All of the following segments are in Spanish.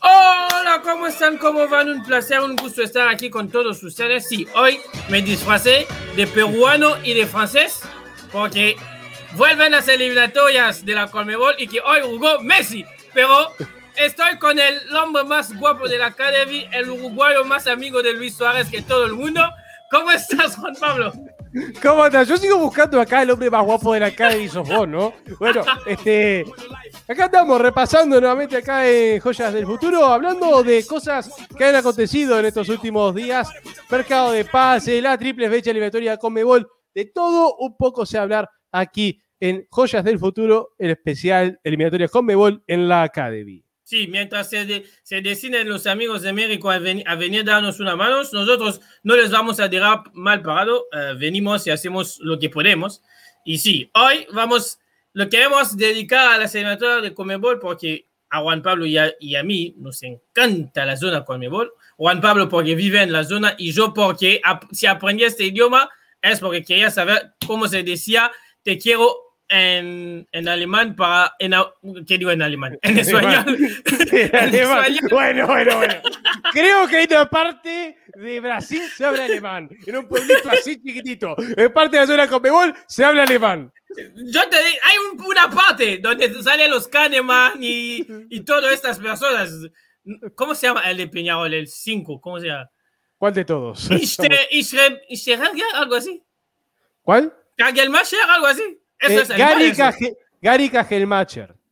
Hola, ¿cómo están? ¿Cómo van? Un placer, un gusto estar aquí con todos ustedes. Sí, hoy me disfracé de peruano y de francés porque vuelven las eliminatorias de la Colmebol y que hoy jugó Messi. Pero estoy con el hombre más guapo de la Academy, el uruguayo más amigo de Luis Suárez que todo el mundo. ¿Cómo estás, Juan Pablo? ¿Cómo andas? Yo sigo buscando acá el hombre más guapo de la Academy, sos vos, ¿no? Bueno, este. Acá estamos repasando nuevamente acá en Joyas del Futuro, hablando de cosas que han acontecido en estos últimos días. Mercado de pase, la triple fecha eliminatoria con Mebol, de todo un poco se hablar aquí en Joyas del Futuro, el especial eliminatoria con Mebol en la Academy. Sí, mientras se, se, deciden los amigos de México a, venir a darnos una mano, nosotros no les vamos a dejar mal parado, uh, venimos y hacemos lo que podemos. Y sí, hoy vamos, lo queremos dedicar a la senatora de Comebol porque a Juan Pablo y a, y a, mí nos encanta la zona Comebol. Juan Pablo porque vive en la zona y yo porque si aprendí este idioma es porque quería saber cómo se decía te quiero en, en alemán para. En, ¿Qué digo en alemán? En español. en alemán. Bueno, bueno, bueno. Creo que en una parte de Brasil se habla alemán. En un pueblito así chiquitito. En parte de la zona con Bebol se habla alemán. Yo te digo, hay un, una parte donde salen los Kahneman y, y todas estas personas. ¿Cómo se llama el de Peñarol? El 5, ¿cómo se llama? ¿Cuál de todos? Israel, algo así. ¿Cuál? Kagelmacher, algo así. Eso es alemán. Gary, eso. Gary.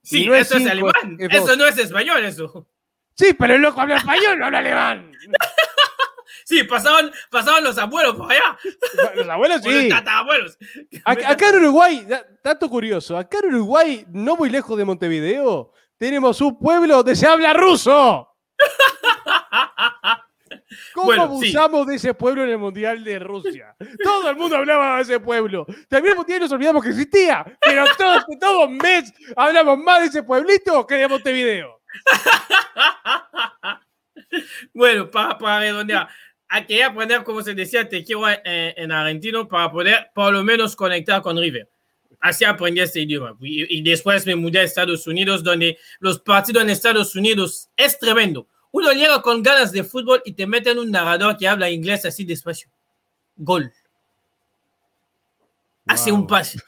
Sí, no eso es cinco, alemán. es Eso no es español, eso. Sí, pero el loco habla español, no habla alemán. Sí, pasaban, pasaban los abuelos por allá. Los abuelos los sí. tatarabuelos. Acá, acá en Uruguay, da- dato curioso, acá en Uruguay, no muy lejos de Montevideo, tenemos un pueblo donde se habla ruso. ¿Cómo Bueno, abusamos de ese pueblo en el Mundial de Rusia? Todo el mundo hablaba de ese pueblo. También el Mundial nos olvidamos que existía, pero todos, todo mes hablamos más de ese pueblito que de Montevideo. Bueno, para, para redondear, hay que aprender cómo se decía te quiero en, en argentino para poder por lo menos conectar con River. Así aprendí este idioma. Y, y después me mudé a Estados Unidos, donde los partidos en Estados Unidos es tremendo. Uno llega con ganas de fútbol y te meten un narrador que habla inglés así despacio. Gol. Hace Wow. un pase.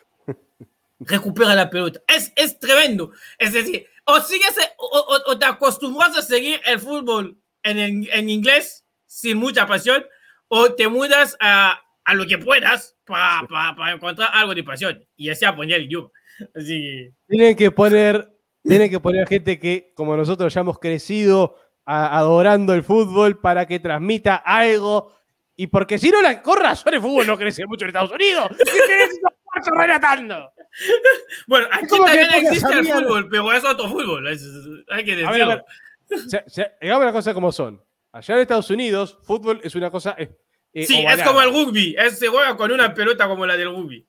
Recupera la pelota. Es, es tremendo. Es decir, o sigues o, o- o te acostumbras a seguir el fútbol en, en- en inglés sin mucha pasión, o te mudas a, a lo que puedas para, para- para encontrar algo de pasión. Y así aprendí el idioma. Así que, Tienen que poner, tienen que poner gente que, como nosotros ya hemos crecido a- adorando el fútbol para que transmita algo. Y porque si no, la con razón el fútbol no crece mucho en Estados Unidos. ¿Qué relatando? Bueno, aquí también existe el sabían- fútbol, pero es otro fútbol. es- hay que A ver, a decirlo. ver. O sea, o sea, digamos las cosas como son. Allá en Estados Unidos, fútbol es una cosa. eh, eh, Sí, es ovalada. como el rugby. Es, se juega con una pelota como la del rugby.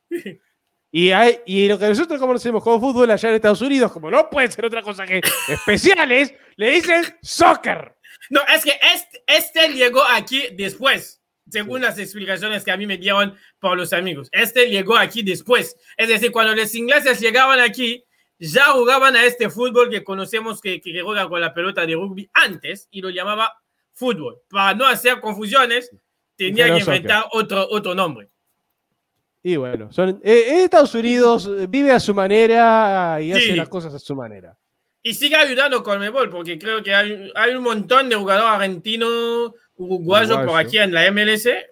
Y, hay- y lo que nosotros conocemos como fútbol allá en Estados Unidos, como no puede ser otra cosa que especiales, le dicen soccer. No, es que este, este llegó aquí después, según las explicaciones que a mí me dieron por los amigos. Este llegó aquí después. Es decir, cuando los ingleses llegaban aquí, ya jugaban a este fútbol que conocemos que, que juega con la pelota de rugby antes y lo llamaba fútbol. Para no hacer confusiones, tenía que inventar otro, otro nombre. Y bueno, son, eh, Estados Unidos eh, vive a su manera y Sí. hace las cosas a su manera. Y sigue ayudando con Mebol, porque creo que hay, hay un montón de jugadores argentinos, uruguayos por Uruguayo. aquí en la MLS. Eh,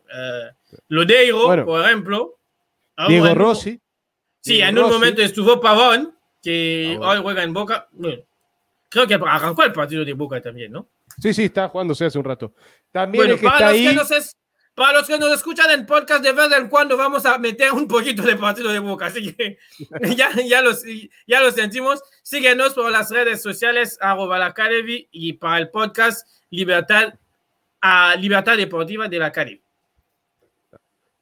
Lodeiro, Bueno. por ejemplo. Ah, Diego. Rossi. Sí, Diego en un Rossi. momento estuvo Pavón, que Ah, bueno. hoy juega en Boca. Bueno, creo que arrancó el partido de Boca también, ¿no? Sí, sí, está jugándose hace un rato. También el que para está los, ahí. que nos es- para los que nos escuchan en podcast, de vez en cuando vamos a meter un poquito de partido de Boca. Así que ya, ya, los, ya lo sentimos. Síguenos por las redes sociales, arroba la Academy, y para el podcast Libertad, a Libertad Deportiva de la Academy.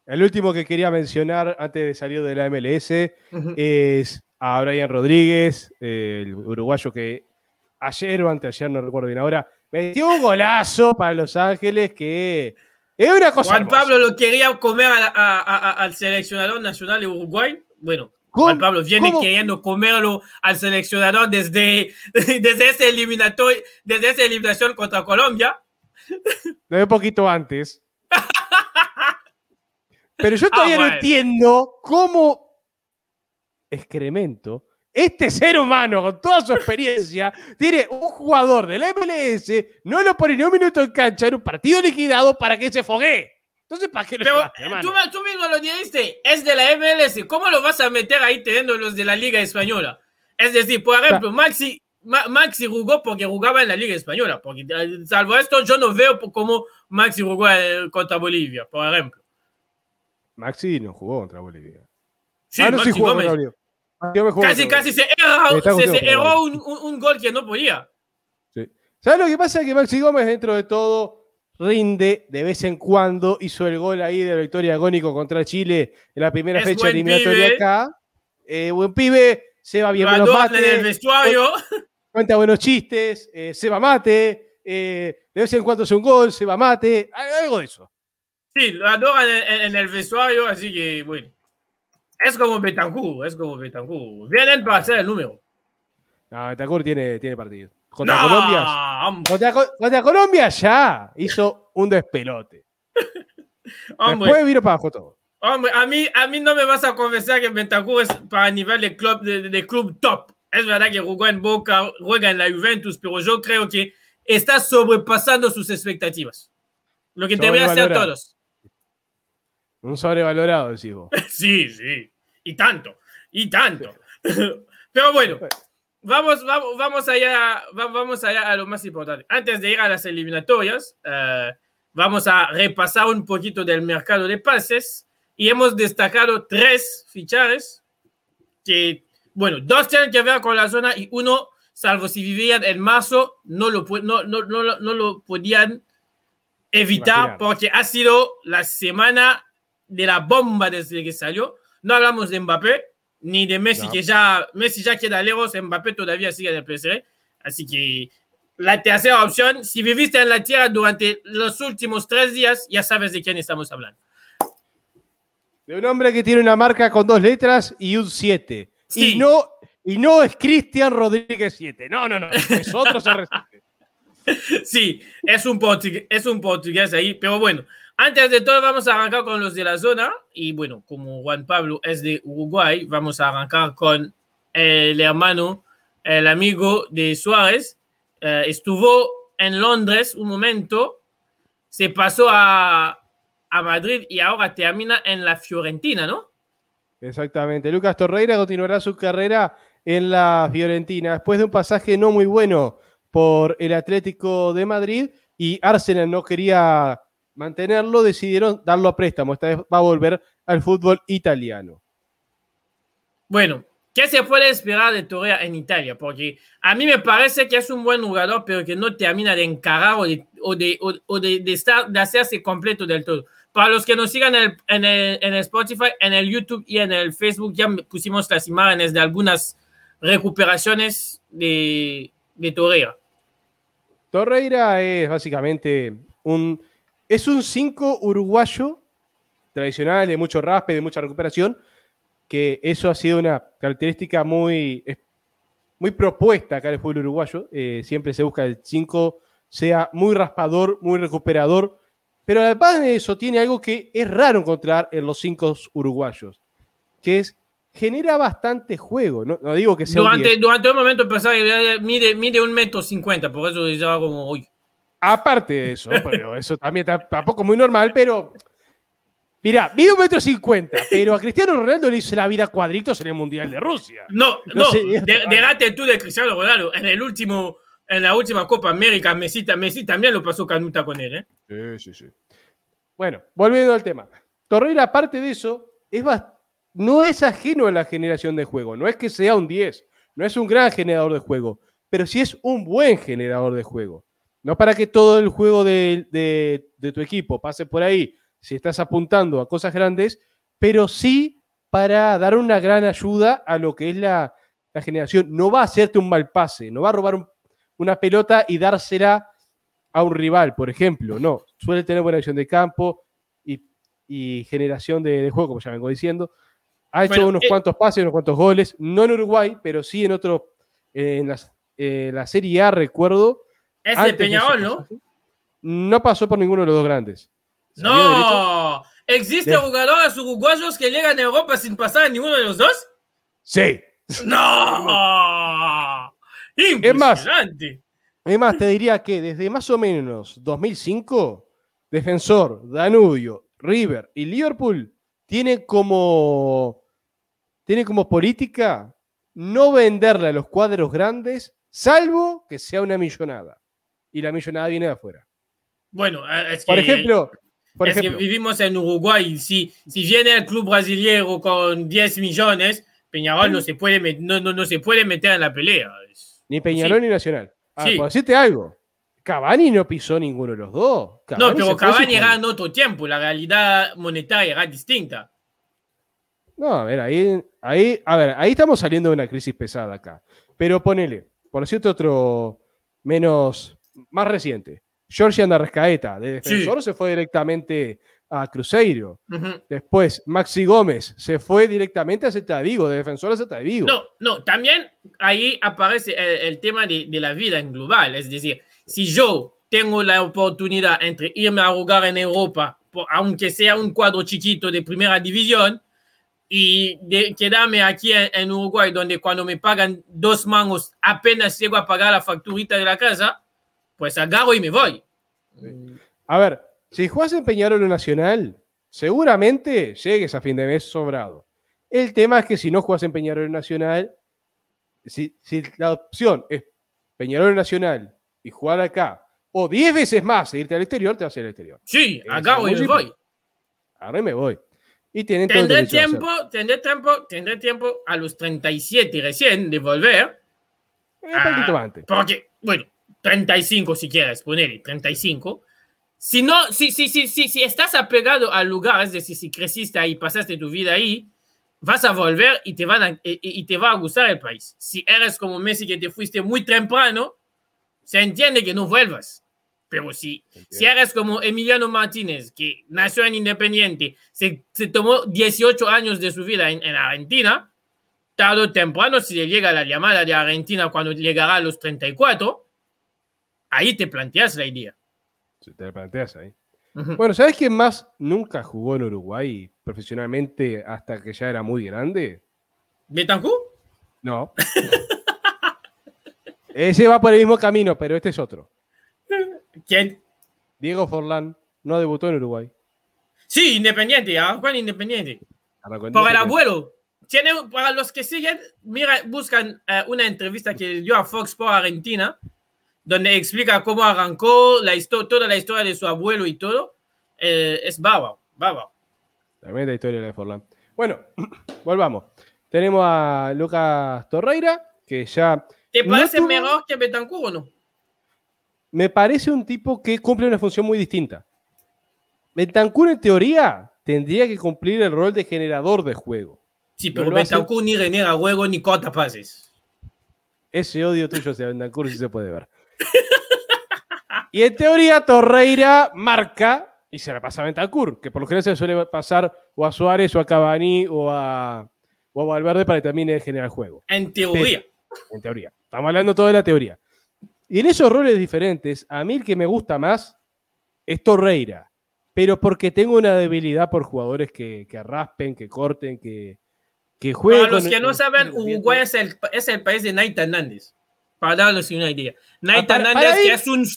El último que quería mencionar antes de salir de la MLS es a Brian Rodríguez, el uruguayo que ayer o anteayer, no recuerdo bien ahora, metió un golazo para Los Ángeles que Es una cosa. Juan hermosa. Pablo lo quería comer a- a- a- al seleccionador nacional de Uruguay. Bueno, Juan. Pablo viene ¿Cómo? queriendo comerlo al seleccionador desde, desde, ese eliminatorio, desde esa eliminación contra Colombia. De un poquito antes. Pero yo todavía no bueno. entiendo cómo excremento este ser humano con toda su experiencia tiene un jugador del MLS, no lo pone ni un minuto en cancha en un partido liquidado para que se foguee. Entonces, ¿para qué lo Pero llevaste, tú, tú mismo lo dijiste, es de la MLS. ¿Cómo lo vas a meter ahí teniendo los de la Liga Española? Es decir, por ejemplo, Maxi, Ma- Maxi jugó porque jugaba en la Liga Española. Porque, eh, salvo esto, yo no veo cómo Maxi jugó eh, contra Bolivia, por ejemplo. Maxi no jugó contra Bolivia. Sí, ah, no, Maxi sí jugó Gómez. contra Bolivia. Casi, casi se, erró un, un- un gol que no podía. Sí. ¿Sabes lo que pasa? Que Maxi Gómez, dentro de todo, rinde de vez en cuando. Hizo el gol ahí de la victoria agónico contra Chile en la primera Es fecha eliminatoria pibe. acá. Eh, buen pibe, se va bien buenos adoran en el mates, vestuario. cuenta buenos chistes, eh, se va mate, eh, de vez en cuando hace un gol, se va mate, algo de eso. Sí, lo adoran en el vestuario, así que, bueno. Es como Betancourt, es como Betancourt. Vienen para hacer el número. No, Betancourt tiene, tiene partido. Contra No, Colombia. Contra, Co- contra Colombia ya hizo un despelote. hombre, Después vino para abajo todo. hombre, a, mí, a mí no me vas a confesar que Betancourt es para nivel de club, de, de- club top. Es verdad que jugó en Boca, juega en la Juventus, pero yo creo que está sobrepasando sus expectativas. Lo que debería hacer todos. Un sobrevalorado, decís vos. Sí, sí. Y tanto. Y tanto. Pero bueno, vamos, vamos, vamos, allá, va- vamos allá a lo más importante. Antes de ir a las eliminatorias, eh, vamos a repasar un poquito del mercado de pases y hemos destacado tres fichajes que, bueno, dos tienen que ver con la zona y uno, salvo si vivían en marzo, no lo, no, no, no, no lo podían evitar Imaginar. porque ha sido la semana de la bomba desde que salió. No hablamos de Mbappé ni de Messi, No. que ya Messi ya queda lejos, Mbappé todavía sigue en el PSG. Así que la tercera opción, si viviste en la tierra durante los últimos tres días, ya sabes de quién estamos hablando. De un hombre que tiene una marca con dos letras y un 7. Sí. Y, no, y no es Cristian Rodríguez 7. No, no, no. Es otro CR7. Sí, es un, portugués, es un portugués ahí, pero bueno, antes de todo vamos a arrancar con los de la zona y bueno, como Juan Pablo es de Uruguay, vamos a arrancar con el hermano, el amigo de Suárez. Eh, estuvo en Londres un momento, se pasó a, a Madrid y ahora termina en la Fiorentina, ¿no? Exactamente. Lucas Torreira continuará su carrera en la Fiorentina después de un pasaje no muy bueno por el Atlético de Madrid y Arsenal no quería mantenerlo, decidieron darlo a préstamo. Esta vez va a volver al fútbol italiano. Bueno, ¿qué se puede esperar de Torreira en Italia? Porque a mí me parece que es un buen jugador, pero que no termina de encarar o de, o de, o- o de- de estar, de hacerse completo del todo. Para los que nos sigan en el, en, el, en el Spotify, en el YouTube y en el Facebook, ya pusimos las imágenes de algunas recuperaciones de, de Torreira. Torreira es básicamente un. Es un 5 uruguayo tradicional, de mucho raspe, de mucha recuperación, que eso ha sido una característica muy, muy propuesta acá en el fútbol uruguayo. Eh, siempre se busca el 5 sea muy raspador, muy recuperador, pero además de eso tiene algo que es raro encontrar en los 5 uruguayos, que es genera bastante juego. No, no digo que sea un Durante, 10. durante un momento pensaba que mide, mide un metro cincuenta, por eso estaba como, uy, Aparte de eso, pero eso también tampoco muy normal, pero. Mira, mide un metro cincuenta, pero a Cristiano Ronaldo le hizo la vida cuadritos en el Mundial de Rusia. No, No no, sé. de- tú de Cristiano Ronaldo. En el último, en la última Copa América, Messi, Messi también lo pasó canuta con él, ¿eh? Sí, sí, sí. Bueno, volviendo al tema. Torreira, aparte de eso, es no es ajeno a la generación de juego. No es que sea un 10, no es un gran generador de juego, pero sí es un buen generador de juego. No para que todo el juego de, de- de tu equipo pase por ahí, si estás apuntando a cosas grandes, pero sí para dar una gran ayuda a lo que es la, la generación. No va a hacerte un mal pase, no va a robar un- una pelota y dársela a un rival, por ejemplo. No, suele tener buena acción de campo y, y generación de, de, juego, como ya vengo diciendo. Ha hecho bueno, unos eh, cuantos pases, unos cuantos goles, no en Uruguay, pero sí en otro, eh, en las, eh, la Serie A, recuerdo. Es de Peñarol, ¿no? No pasó por ninguno de los dos grandes. No, ¿existe de... jugadores uruguayos que llegan a Europa sin pasar en ninguno de los dos? Sí. No. Es más, es más, te diría que desde más o menos 2005, Defensor, Danubio, River y Liverpool tienen como, tiene como política no venderle a los cuadros grandes, salvo que sea una millonada. Y la millonada viene de afuera. Bueno, es que, por ejemplo, por es ejemplo, que vivimos en Uruguay. Si, si viene el club brasileño con 10 millones, Peñarol no se puede, no, no, no se puede meter en la pelea. Ni Peñarol sí. ni Nacional. Ah, sí. por decirte algo. Cavani no pisó ninguno de los dos. Cavani no, pero Cavani era en otro tiempo, la realidad monetaria era distinta. No, a ver, ahí, ahí, a ver, ahí estamos saliendo de una crisis pesada acá. Pero ponele, por decirte otro menos, más reciente. Georgian Arrascaeta, de defensor, sí. se fue directamente a Cruzeiro. Uh -huh. Después, Maxi Gómez se fue directamente a Zeta de Vigo, de defensor a Zeta Vigo. No, no, también ahí aparece el, el tema de, de, la vida en global. Es decir, si yo tengo la oportunidad entre irme a jugar en Europa, por, aunque sea un cuadro chiquito de primera división, y de quedarme aquí en, en, Uruguay, donde cuando me pagan dos mangos apenas llego a pagar la facturita de la casa, pues agarro y me voy. A ver, si juegas en Peñarol Nacional, seguramente llegues a fin de mes sobrado. El tema es que si no juegas en Peñarol Nacional, si, si la opción es Peñarol Nacional y jugar acá, o 10 veces más e irte al exterior, te vas al exterior. Sí, agarro y me voy. Ahora me voy. Y tienen tendré tiempo, tendré tiempo, tendré tiempo a los 37 recién de volver. Un poquito a, antes. Porque, bueno, 35 si quieres, ponerle 35. Si no, si, si, si, si, estás apegado al lugar, es decir, si creciste ahí, pasaste tu vida ahí, vas a volver y te, van a, y, y te va a gustar el país. Si eres como Messi que te fuiste muy temprano, se entiende que no vuelvas. Pero si, si eres como Emiliano Martínez, que nació en Independiente, se, se tomó 18 años de su vida en, en, Argentina, tarde o temprano, si le llega la llamada de Argentina cuando llegará a los 34, ahí te planteas la idea. Si te planteas ahí. Uh -huh. Bueno, ¿sabes quién más nunca jugó en Uruguay profesionalmente hasta que ya era muy grande? ¿Betancourt? No. Ese va por el mismo camino, pero este es otro. ¿Quién? Diego Forlán no debutó en Uruguay. Sí, independiente. Juan Independiente. Por el abuelo. Tiene, para los que siguen, mira, buscan uh, una entrevista que dio a Fox por Argentina, donde explica cómo arrancó la historia, toda la historia de su abuelo y todo. Eh, es bárbaro, bárbaro. Tremenda historia de Forlán. Bueno, volvamos. Tenemos a Lucas Torreira, que ya. ¿Te parece no tuvo... mejor que Betancourt o no? me parece un tipo que cumple una función muy distinta. Bentancur, en teoría, tendría que cumplir el rol de generador de juego. Sí, pero no Bentancur hace... ni renega juego ni cota pases. Ese odio tuyo hacia Bentancur sí se puede ver. Y en teoría, Torreira marca y se la pasa a Bentancur, que por lo general se suele pasar o a Suárez o a Cavani o a, o a Valverde para que termine de generar juego. En teoría. En teoría. Estamos hablando todo de la teoría. Y en esos roles diferentes, a mí el que me gusta más es Torreira, pero porque tengo una debilidad por jugadores que, que raspen, que corten, que, que jueguen. Para los que no saben, Uruguay es el, es el país de Naita Hernández. Para darles una idea. Ah, Hernández, que es un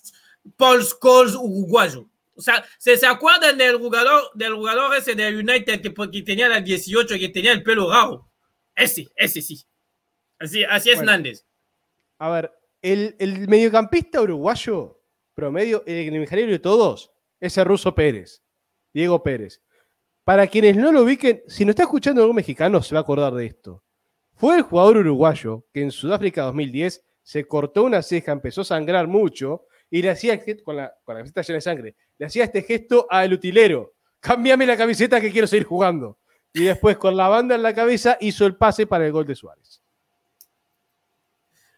Paul Scholes uruguayo. O sea, ¿se, ¿se acuerdan del jugador, del jugador ese de United que, que tenía la 18 y que tenía el pelo raro? Ese, ese sí. Así, así es bueno, Hernández. A ver, el, el, mediocampista uruguayo promedio, el ingeniero de todos, es el ruso Pérez, Diego Pérez. Para quienes no lo ubiquen, si no está escuchando algún mexicano, se va a acordar de esto. Fue el jugador uruguayo que en Sudáfrica 2010 se cortó una ceja, empezó a sangrar mucho y le hacía, con la, con la camiseta llena de sangre, le hacía este gesto al utilero. Cámbiame la camiseta que quiero seguir jugando. Y después, con la banda en la cabeza, hizo el pase para el gol de Suárez.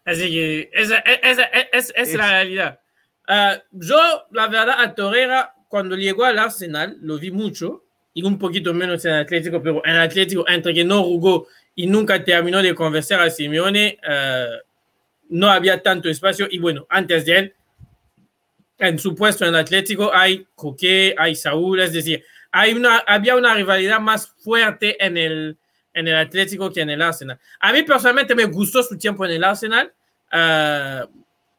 Así que esa, esa, esa es, es, la realidad. Uh, yo, la verdad, a Torreira, cuando llegó al Arsenal, lo vi mucho, y un poquito menos en Atlético, pero en Atlético, entre que no jugó y nunca terminó de convencer a Simeone, uh, no había tanto espacio. Y bueno, antes de él, en su puesto en Atlético, hay Coque, hay Saúl, es decir, hay una, había una rivalidad más fuerte en el, en el Atlético que en el Arsenal. A mí personalmente me gustó su tiempo en el Arsenal. Uh,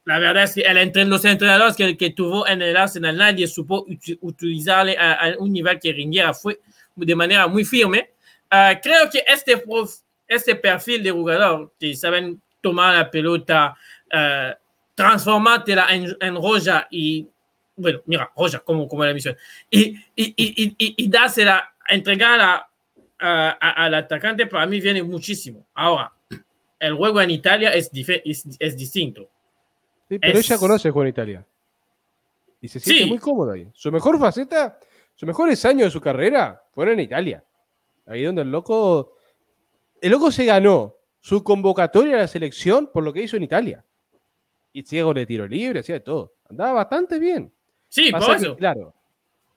la verdad es que el, los entrenadores que, que, tuvo en el Arsenal, nadie supo utilizarle a, a, un nivel que rindiera fue de manera muy firme. Uh, creo que este, prof, este perfil de jugador que saben tomar la pelota, uh, transformártela en, en roja y, bueno, mira, roja como, como la misión, y, y, y, y, y dársela, entregarla al atacante, para mí viene muchísimo. Ahora, el juego en Italia es, es, es distinto. Sí, pero es... ella conoce el juego en Italia. Y se siente sí. muy cómoda ahí. Su mejor faceta, sus mejores años de su carrera fueron en Italia. Ahí donde el loco. El loco se ganó su convocatoria a la selección por lo que hizo en Italia. Y ciego de tiro libre, hacía de todo. Andaba bastante bien. Sí, Pasa por eso. Que, claro.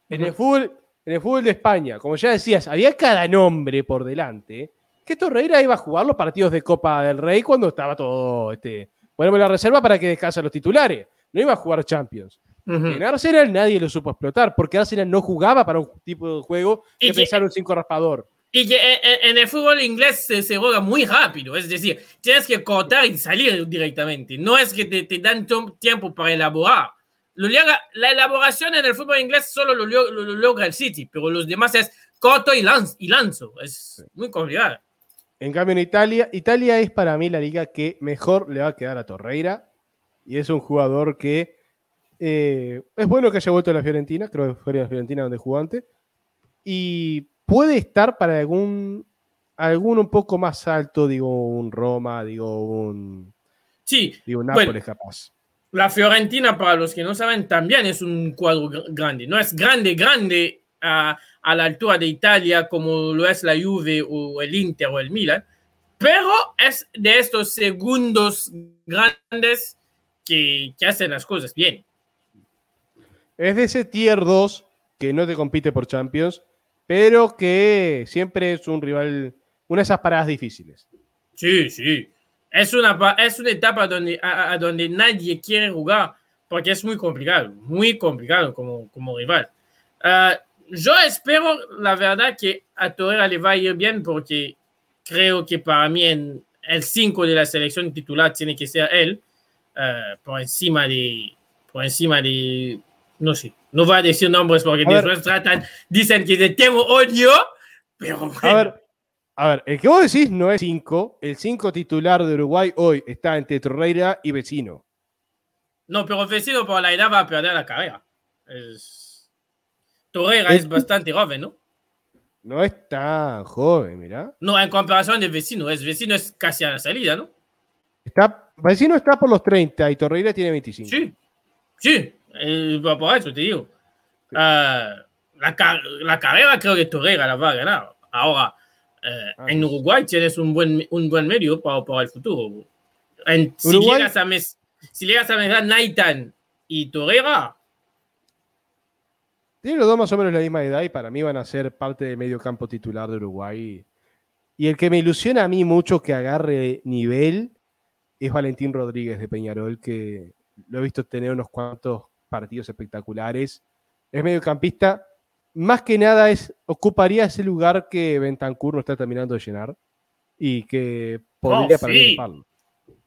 En el fútbol en el fútbol de España, como ya decías, había cada nombre por delante, que Torreira iba a jugar los partidos de Copa del Rey cuando estaba todo, este, ponemos la reserva para que descansen los titulares, no iba a jugar Champions. Uh -huh. En Arsenal nadie lo supo explotar, porque Arsenal no jugaba para un tipo de juego que pensar un cinco raspador. Y que en, en, el fútbol inglés se, se, juega muy rápido, es decir, tienes que cortar y salir directamente, no es que te, te dan tiempo para elaborar. La elaboración en el fútbol inglés solo lo, lo, lo, logra el City, pero los demás es corto y, lanz, y lanzo. Es muy complicado. En cambio, en Italia, Italia es para mí la liga que mejor le va a quedar a Torreira. Y es un jugador que eh, es bueno que haya vuelto a la Fiorentina, creo que fue la Fiorentina donde jugó antes. Y puede estar para algún, algún un poco más alto, digo, un Roma, digo, un. Sí, digo, un Nápoles bueno. capaz. La Fiorentina, para los que no saben, también es un cuadro grande. No es grande, grande a, a, la altura de Italia como lo es la Juve o el Inter o el Milan, pero es de estos segundos grandes que, que hacen las cosas bien. Es de ese tier 2 que no te compite por Champions, pero que siempre es un rival, una de esas paradas difíciles. Sí, sí es una, es una etapa donde, a, a, donde nadie quiere jugar porque es muy complicado, muy complicado como, como rival. Uh, yo espero, la verdad, que a Torreira le va a ir bien porque creo que para mí en el 5 de la selección titular tiene que ser él, uh, por encima de, por encima de, no sé, no voy a decir nombres porque después tratan, dicen que tengo odio, pero bueno. A ver, a ver, el que vos decís no es 5. El 5 titular de Uruguay hoy está entre Torreira y Vecino. No, pero Vecino por la edad va a perder la carrera. Es... Torreira es, es bastante joven, ¿no? No es tan joven, mira. No, en comparación de Vecino, es Vecino es casi a la salida, ¿no? Está, Vecino está por los 30 y Torreira tiene 25. Sí, sí, eh, por eso te digo. Sí. Uh, la, la carrera creo que Torreira la va a ganar. Ahora, eh, ah, en Uruguay tienes un buen, un buen medio para, para el futuro. En, si, llegas a mes, si llegas a mezclar Naitan y Torreira. Tienen los dos más o menos la misma edad y para mí van a ser parte del medio campo titular de Uruguay. Y el que me ilusiona a mí mucho que agarre nivel es Valentín Rodríguez de Peñarol, que lo he visto tener unos cuantos partidos espectaculares. Es mediocampista, más que nada es, ocuparía ese lugar que Bentancur no está terminando de llenar y que podría participarlo.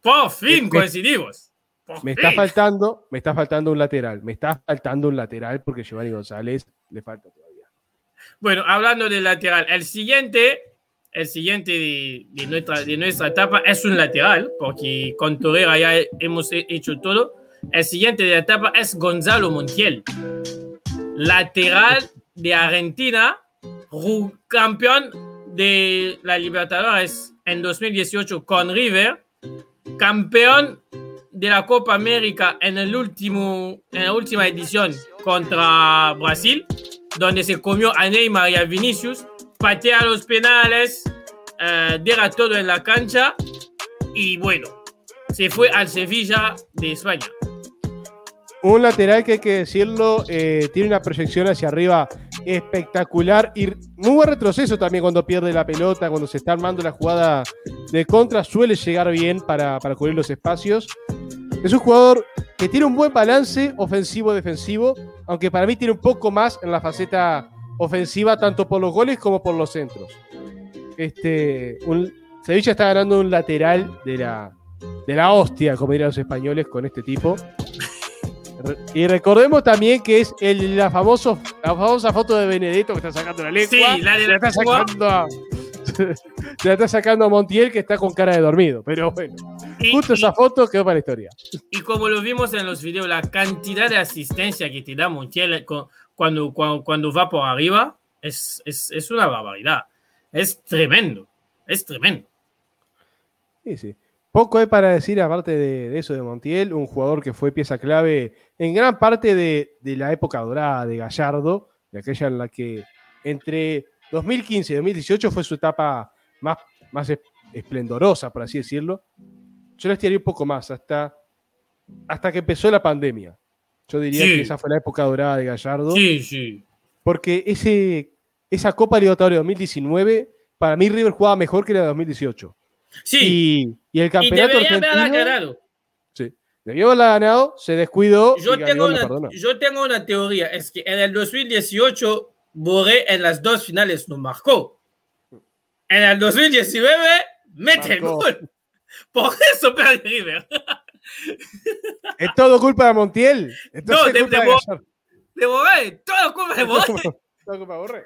Por fin coincidimos. Por me fin. está faltando, me está faltando un lateral, me está faltando un lateral porque Giovanni González le falta todavía. Bueno, hablando del lateral, el siguiente, el siguiente de, de, nuestra, de nuestra etapa es un lateral, porque con Torreira ya hemos hecho todo. El siguiente de la etapa es Gonzalo Montiel, lateral de Argentina, campeón de la Libertadores en 2018 con River, campeón de la Copa América en, la última edición contra Brasil, donde se comió a Neymar y a Vinicius, patea los penales, eh, todo en la cancha y bueno, se fue al Sevilla de España. Un lateral que hay que decirlo, eh, tiene una proyección hacia arriba espectacular y muy buen retroceso también cuando pierde la pelota, cuando se está armando la jugada de contra, suele llegar bien para, para cubrir los espacios. Es un jugador que tiene un buen balance ofensivo-defensivo, aunque para mí tiene un poco más en la faceta ofensiva, tanto por los goles como por los centros. Este, un, Sevilla está ganando un lateral de la, de la hostia, como dirían los españoles, con este tipo. Y recordemos también que es el, la, famoso, la famosa foto de Benedetto que está sacando la lengua. Sí, la de la, está sacando a, se la está sacando a Montiel que está con cara de dormido. Pero bueno, Y- justo y- esa foto quedó para la historia. Y como lo vimos en los videos, la cantidad de asistencia que te da Montiel cu- cuando, cuando, cuando va por arriba es, es, es una barbaridad. Es tremendo. Es tremendo. Sí, sí. Poco hay para decir aparte de, de eso de Montiel, un jugador que fue pieza clave en gran parte de, de la época dorada de Gallardo, de aquella en la que entre 2015 y 2018 fue su etapa más, más es- esplendorosa, por así decirlo. Yo la estiraría un poco más, hasta, hasta que empezó la pandemia. Yo diría Sí. que esa fue la época dorada de Gallardo. Sí, sí. Porque ese, esa Copa Libertadores 2019, para mí River jugaba mejor que la de 2018. Sí. Y, y el Y, campeonato debería haberla argentino ganado. sí, debió haberla ganado, se descuidó Yo y tengo, una, yo tengo una teoría. Es que en el 2018, Borré en las dos finales no marcó. En el 2019, mete el gol. Por eso pierde River. ¿Es todo culpa de Montiel? No, de- de de Bo- Gallardo. De Borré, todo culpa de Borré. Todo culpa de Borré.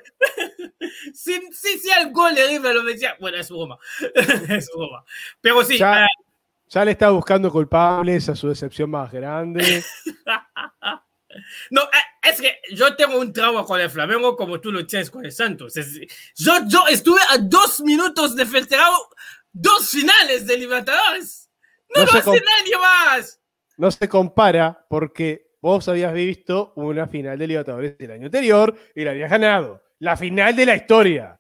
Si, si, si el gol de River lo decía, bueno, es broma. es broma. Pero sí, Ya. ah, Ya le está buscando culpables a su decepción más grande. no, eh, es que yo tengo un trauma con el Flamengo como tú lo tienes con el Santos. Yo, yo estuve a dos minutos de festejar dos finales de Libertadores. No, No lo hace nadie más. No se compara porque vos habías visto una final de Libertadores del año anterior y la habías ganado. La final de la historia.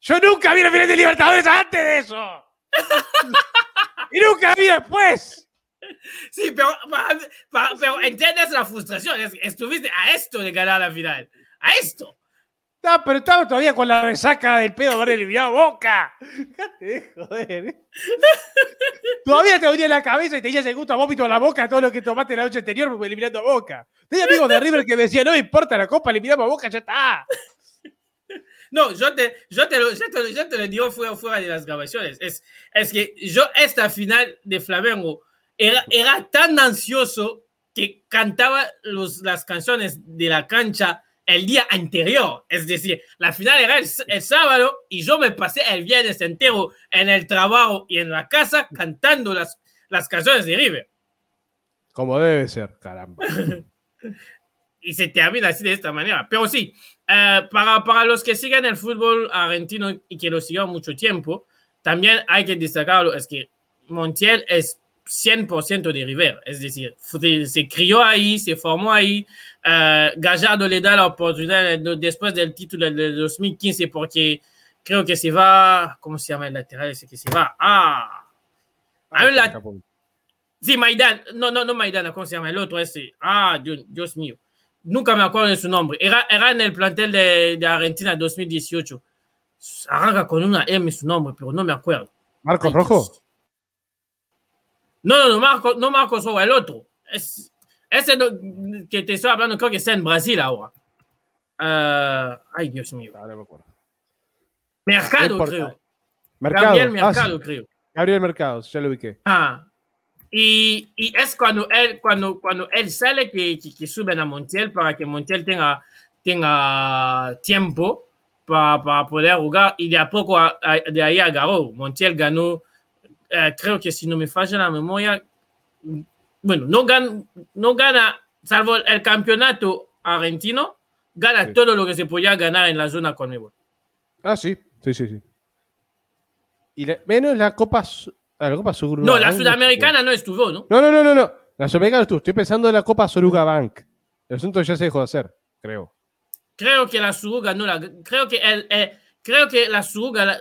Yo nunca vi la final de Libertadores antes de eso. y nunca vi después. Sí, pero, pero entiendes la frustración. Es- estuviste a esto de ganar la final. A esto. Pero estaba todavía con la resaca del pedo haber eliminado Boca. Joder. todavía te dolía la cabeza y tenías el gusto a vómito en la boca todo lo que tomaste la noche anterior eliminando a Boca. Tenía amigos de River que me decían, no me importa la copa, eliminamos a Boca, ya está. No, yo te, yo te, lo, yo te, yo te lo digo fuera, fuera de las grabaciones. Es, es que yo esta final de Flamengo era, era tan ansioso que cantaba los, las canciones de la cancha el día anterior. Es decir, la final era el, el sábado y yo me pasé el viernes entero en el trabajo y en la casa cantando las, las canciones de River. Como debe ser, caramba. y se termina así de esta manera. Pero sí, eh, para, para los que siguen el fútbol argentino y que lo sigan mucho tiempo, también hay que destacarlo, es que Montiel es 100% de River, es decir, se, se crió ahí, se formó ahí, Gallardo le da la oportunidad de- después del título del 2015 porque creo que se va, ¿cómo se llama el lateral ese que se va? Ah, hay un lat- Sí, Maidana. No, no, no Maidana, ¿cómo se llama? El otro ese. Ah, Dios, Dios mío. Nunca me acuerdo de su nombre. Era, era en el plantel de, de Argentina 2018. Arranca con una M su nombre, pero no me acuerdo. ¿Marcos Rojo? No, no, no, Marco, no Marcos Rojo, el otro. Es, ese no- que te estoy hablando creo que está en Brasil ahora. Ah, ay, Dios mío. Ah, no me acuerdo. Mercado, No creo. Mercado. Gabriel Ah, Mercado, sí, creo. Gabriel Mercado, ya lo ubiqué. Ah, y, y es cuando él, cuando, cuando él sale que, que, que suben a Montiel para que Montiel tenga, tenga tiempo para, para poder jugar y de a poco a- a- de ahí agarró. Montiel ganó, eh, creo que si no me falla la memoria, bueno, no gana, no gana salvo el campeonato argentino, gana Sí. todo lo que se podía ganar en la zona conmigo. Ah, sí, sí, sí, sí. Y la- menos la Copa, ah, la Copa Sur. No, la sudamericana no estuvo, ¿no? No, no, no, no, no. La sudamericana estuvo. Estoy pensando en la Copa Soruga Bank. El asunto ya se dejó de hacer, creo. Creo que la Suruga no la. Creo que el, eh, creo que la Suruga. la-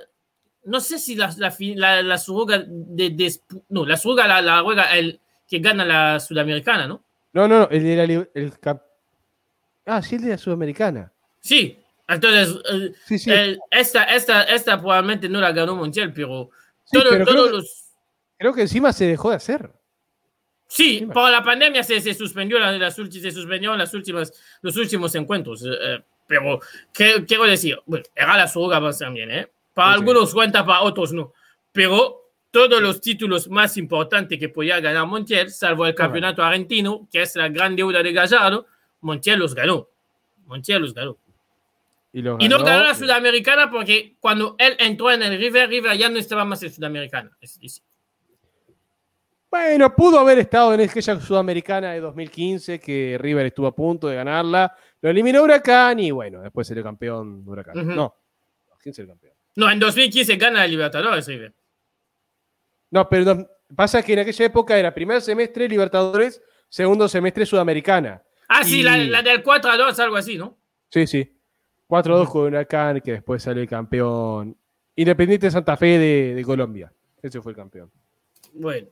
no sé si la, la, la, la Suruga de, de- No, la Suruga la, la juega el que gana la Sudamericana, ¿no? No, no, no, el de la. El ah, sí, el de la Sudamericana. Sí, entonces, esta, esta, esta probablemente no la ganó Montiel, pero, todos creo, los. Creo que encima se dejó de hacer. Sí, por la pandemia se, se suspendió las, se suspendieron las últimas, los últimos encuentros. Eh, eh, pero quiero decir, bueno, era la soga también, ¿eh? Para algunos cuenta, para otros no. Pero todos los títulos más importantes que podía ganar Montiel, salvo el campeonato argentino, que es la gran deuda de Gallardo, Montiel los ganó. Montiel los ganó. Y, no ganó la Sudamericana porque cuando él entró en el River, River ya no estaba más en Sudamericana. Bueno, pudo haber estado en aquella Sudamericana de 2015 que River estuvo a punto de ganarla. Lo eliminó Huracán y bueno, después salió campeón Huracán. No, ¿quién el campeón? No, en 2015 gana el Libertadores River. No, pero pasa que en aquella época era primer semestre Libertadores, segundo semestre Sudamericana. Ah, sí, la, del 4 a 2, algo así, ¿no? Sí, sí. 4 a 2 con Huracán, que después salió el campeón. Independiente de Santa Fe de, Colombia. Ese fue el campeón. Bueno.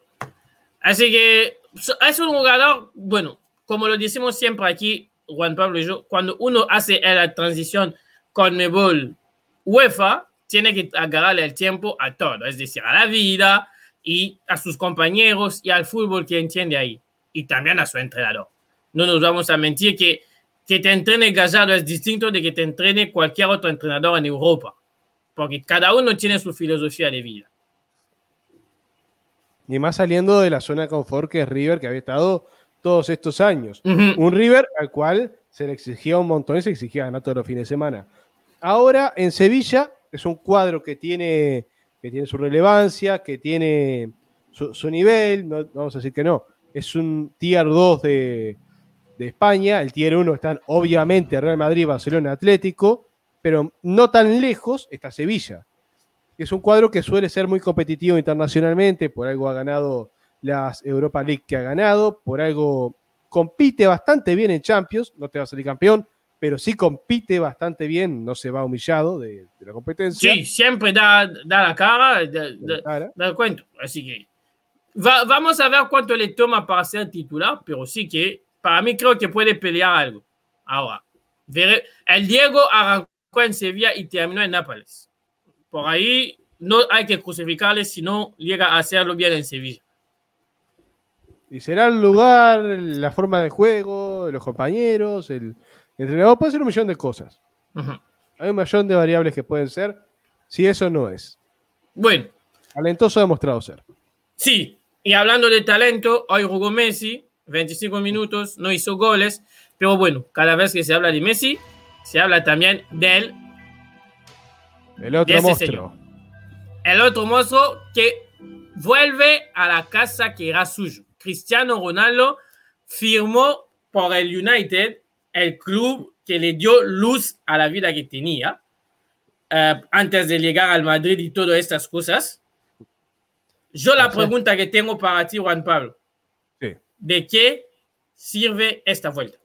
Así que es un jugador, bueno, como lo decimos siempre aquí, Juan Pablo y yo, cuando uno hace la transición con Nebol UEFA, tiene que agarrarle el tiempo a todo, es decir, a la vida, y a sus compañeros y al fútbol que entiende ahí. Y también a su entrenador. No nos vamos a mentir que que te entrene Gallardo es distinto de que te entrene cualquier otro entrenador en Europa. Porque cada uno tiene su filosofía de vida. Y más saliendo de la zona de confort que es River, que había estado todos estos años. Un River al cual se le exigía un montón y se exigía ganar todos los fines de semana. Ahora en Sevilla es un cuadro que tiene que tiene su relevancia, que tiene su, nivel, no, vamos a decir que no, es un tier 2 de, España, el tier 1 están obviamente Real Madrid, Barcelona, Atlético, pero no tan lejos está Sevilla. Es un cuadro que suele ser muy competitivo internacionalmente, por algo ha ganado las Europa League que ha ganado, por algo compite bastante bien en Champions, no te va a salir campeón, pero sí compite bastante bien, no se va humillado de, la competencia. Sí, siempre da, da la cara, da, el cuento. Así que vamos a ver cuánto le toma para ser titular, pero sí que para mí creo que puede pelear algo. Ahora, el Diego arrancó en Sevilla y terminó en Nápoles. Por ahí no hay que crucificarle si no llega a hacerlo bien en Sevilla. Y será el lugar, la forma de juego, los compañeros, el, entrenador puede ser un millón de cosas. Hay un millón de variables que pueden ser si eso no es. Bueno. Talentoso ha demostrado ser. Sí, y hablando de talento, hoy jugó Messi, 25 minutos, no hizo goles, pero bueno, cada vez que se habla de Messi, se habla también de él. El otro monstruo. El otro monstruo que vuelve a la casa que era suyo. Cristiano Ronaldo firmó por el United el club que le dio luz a la vida que tenía eh, antes de llegar al Madrid y todas estas cosas. Yo la pregunta que tengo para ti, Juan Pablo, ¿de qué sirve esta vuelta?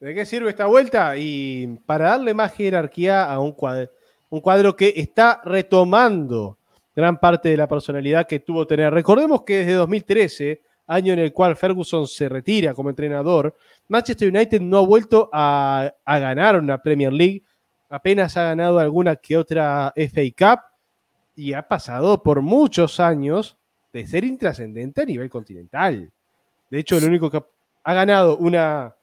¿De qué sirve esta vuelta? Y para darle más jerarquía a un cuadro, un cuadro que está retomando gran parte de la personalidad que tuvo tener. Recordemos que desde 2013, año en el cual Ferguson se retira como entrenador, Manchester United no ha vuelto a, ganar una Premier League, apenas ha ganado alguna que otra FA Cup y ha pasado por muchos años de ser intrascendente a nivel continental. De hecho, el único que ha ganado una,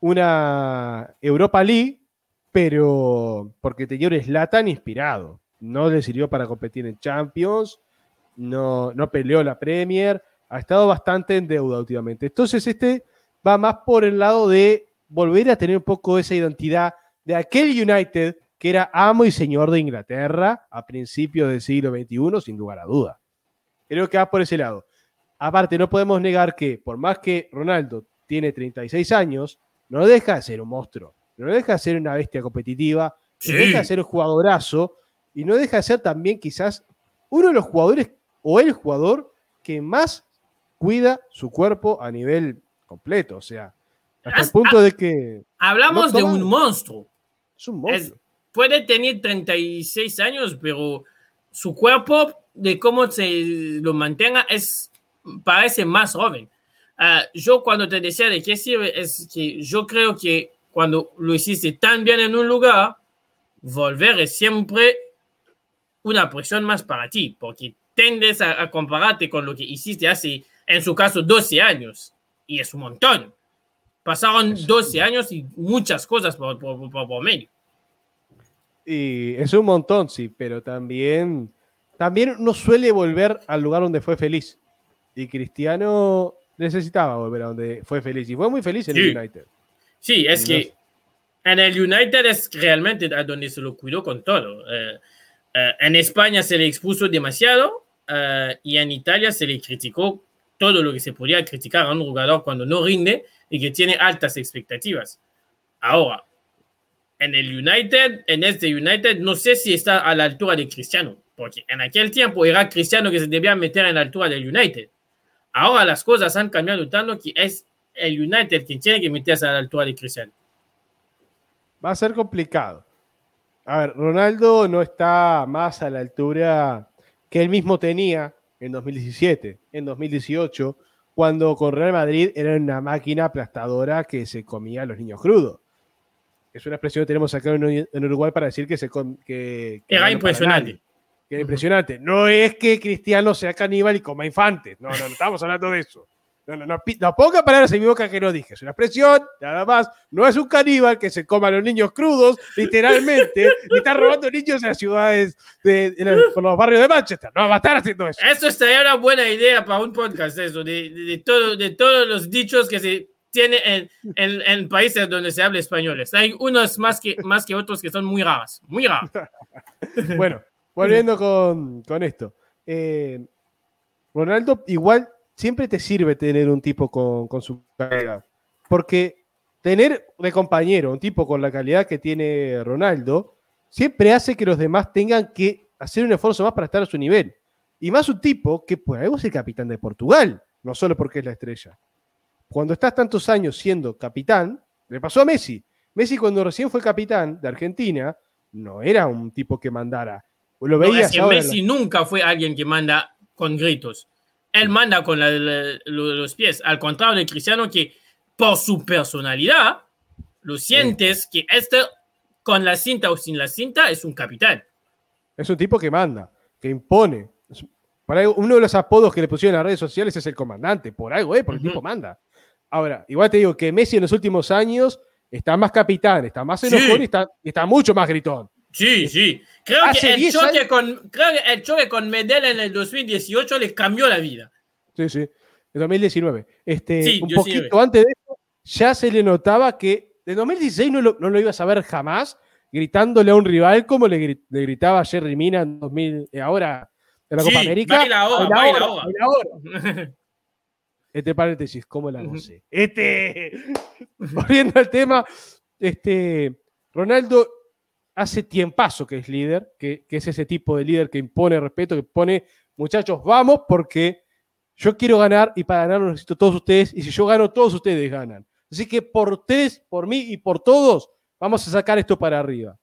una Europa League, pero porque tenía un Slatan inspirado. No le sirvió para competir en Champions, no, no peleó la Premier, ha estado bastante en deuda últimamente. Entonces, este va más por el lado de volver a tener un poco esa identidad de aquel United que era amo y señor de Inglaterra a principios del siglo XXI, sin lugar a duda. Creo que va por ese lado. Aparte, no podemos negar que, por más que Ronaldo tiene 36 años, no deja de ser un monstruo, no deja de ser una bestia competitiva, no deja de ser un jugadorazo y no deja de ser también quizás uno de los jugadores o el jugador que más cuida su cuerpo a nivel completo, o sea, hasta el punto de que... Hablamos de un monstruo. Es un monstruo. puede tener 36 años, pero su cuerpo, de cómo se lo mantenga, es, parece más joven. Ah, yo cuando te decía de qué sirve, es que yo creo que cuando lo hiciste tan bien en un lugar, volver es siempre una presión más para ti, porque tendes a, compararte con lo que hiciste hace, en su caso, 12 años, y es un montón. Pasaron 12 años y muchas cosas por, por, por, medio. Y es un montón, sí, pero también, también no suele volver al lugar donde fue feliz. Y Cristiano necesitaba volver a donde fue feliz. Y fue muy feliz en el United. Sí, es que en el United es realmente a donde se lo cuidó con todo. Eh, eh, en España se le expuso demasiado eh, y en Italia se le criticó todo lo que se podía criticar a un jugador cuando no rinde y que tiene altas expectativas. Ahora, en el United, en este United, no sé si está a la altura de Cristiano, porque en aquel tiempo era Cristiano que se debía meter en la altura del United. Ahora las cosas han cambiado tanto que es el United quien tiene que meterse a la altura de Cristiano. Va a ser complicado. A ver, Ronaldo no está más a la altura que él mismo tenía en 2017, en 2018, cuando con Real Madrid era una máquina aplastadora que se comía a los niños crudos. Es una expresión que tenemos acá en Uruguay para decir que se que, era impresionante. Que era impresionante. No es que Cristiano sea caníbal y coma infantes. No, no, no estamos hablando de eso. No, no, no, no ponga palabras en mi boca que no dije. Es una expresión, nada más. No es un caníbal que se coma a los niños crudos, literalmente, y está robando niños en las ciudades, de, los barrios de Manchester. No va a estar haciendo eso. Eso estaría una buena idea para un podcast, eso, de, todo, de todos los dichos que se tiene en, en, países donde se habla español. Hay unos más que, más que otros que son muy raros, muy raros. bueno, volviendo con, con esto. Eh, Ronaldo igual siempre te sirve tener un tipo con, su calidad. Porque tener de compañero un tipo con la calidad que tiene Ronaldo siempre hace que los demás tengan que hacer un esfuerzo más para estar a su nivel. Y más un tipo que por algo es el capitán de Portugal, no solo porque es la estrella. Cuando estás tantos años siendo capitán, le pasó a Messi. Messi cuando recién fue capitán de Argentina, no era un tipo que mandara. Lo veías que Messi nunca fue alguien que manda con gritos él manda con los pies, al contrario de Cristiano que por su personalidad, lo sientes que este con la cinta o sin la cinta es un capitán. Es un tipo que manda, que impone. Para uno de los apodos que le pusieron en las redes sociales es el comandante, por algo, ¿eh? Porque el tipo manda. Ahora, igual te digo que Messi en los últimos años está más capitán, está más enojón y, está, está mucho más gritón. Sí, sí. Creo que, el choque con, creo que el choque con Medel en el 2018 le cambió la vida. Sí, sí. En 2019. Este, un poquito antes de eso, ya se le notaba que de 2016 no lo, no lo ibas a ver jamás gritándole a un rival como le, gritaba a Jerry Mina en 2000, eh, ahora en la Copa América. Baila baila. Este paréntesis, ¿cómo la no sé? Este, volviendo al tema, este, Ronaldo hace tiempazo que es líder, que, es ese tipo de líder que impone respeto, que pone, muchachos, vamos, porque yo quiero ganar y para ganar necesito todos ustedes, y si yo gano, todos ustedes ganan. Así que por ustedes, por mí y por todos, vamos a sacar esto para arriba.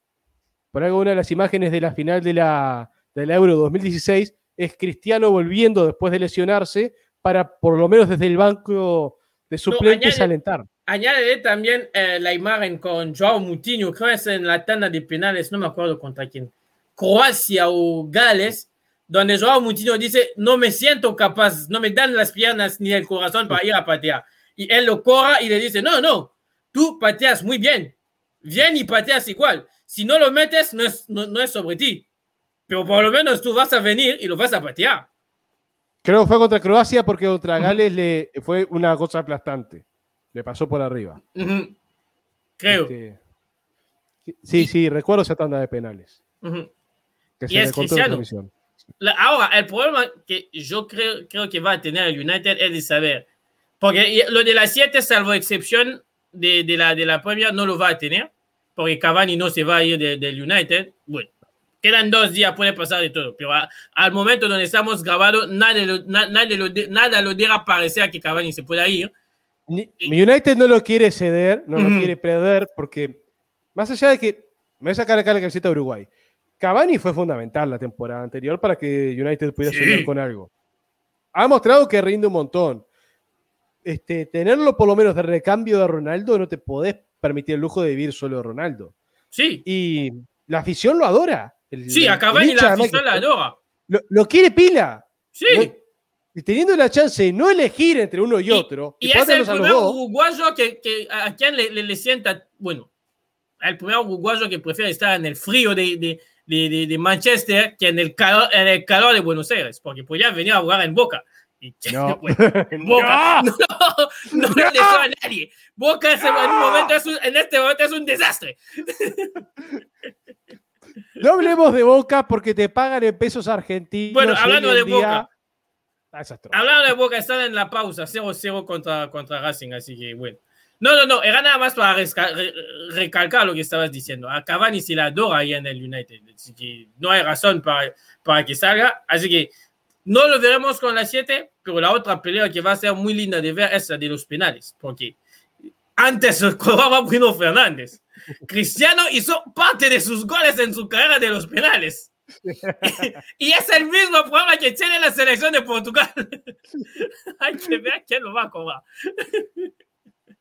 Por algo, una de las imágenes de la final de la, de la Euro 2016 es Cristiano volviendo después de lesionarse para, por lo menos desde el banco de suplentes, alentar. Añade también eh, la imagen con Joao Moutinho, creo que es en la tanda de penales, no me acuerdo contra quién, Croacia o Gales, donde Joao Moutinho dice, no me siento capaz, no me dan las piernas ni el corazón para ir a patear. Y él lo corra y le dice, no, no, tú pateas muy bien, bien y pateas igual. Si no lo metes, no es, no, es sobre ti, pero por lo menos tú vas a venir y lo vas a patear. Creo que fue contra Croacia porque contra Gales le fue una cosa aplastante. Le pasó por arriba. Creo. Este, sí, sí, recuerdo esa tanda de penales. Que se y es Cristiano. ahora, el problema que yo creo, creo que va a tener el United es de saber. Porque lo de las siete, salvo excepción de, de, la, de la Premier, no lo va a tener. Porque Cavani no se va a ir del United. Bueno, quedan dos días, puede pasar de todo. Pero al momento donde estamos grabados, nada, lo, nada, lo, nada lo deja parecer que Cavani se pueda ir. Mi United no lo quiere ceder, no lo quiere perder, porque más allá de que me voy a sacar acá la camiseta de Uruguay, Cavani fue fundamental la temporada anterior para que United pudiera seguir con algo. Ha mostrado que rinde un montón. este, tenerlo por lo menos de recambio de Ronaldo, no te podés permitir el lujo de vivir solo de Ronaldo. Sí. Y la afición lo adora. El, sí, a Cavani la afición la adora. Lo, lo, quiere pila. Sí. Y teniendo la chance de no elegir entre uno y, y otro. Y, es el primer uruguayo que, que, a quien le, le, le, sienta, bueno, el primer uruguayo que prefiere estar en el frío de, de, de, de Manchester que en el, calor, en el calor de Buenos Aires, porque podía venir a jugar en Boca. Y, no. Pues, Boca no, no, no le deseo a nadie. Boca es, en, un momento es un, en este momento es un desastre. No hablemos de Boca porque te pagan en pesos argentinos. Bueno, hablando de Boca. Ah, hablando de Boca, están en la pausa, 0-0 contra, contra Racing, así que bueno. No, no, no, era nada más para re recalcar lo que estabas diciendo. A Cavani se la adora ahí en el United, así que no hay razón para, para que salga. Así que no lo veremos con la 7, pero la otra pelea que va a ser muy linda de ver es la de los penales, porque antes cobraba Bruno Fernández. Cristiano hizo parte de sus goles en su carrera de los penales. y es el mismo problema que tiene la selección de Portugal. Hay que ver quién lo va a cobrar.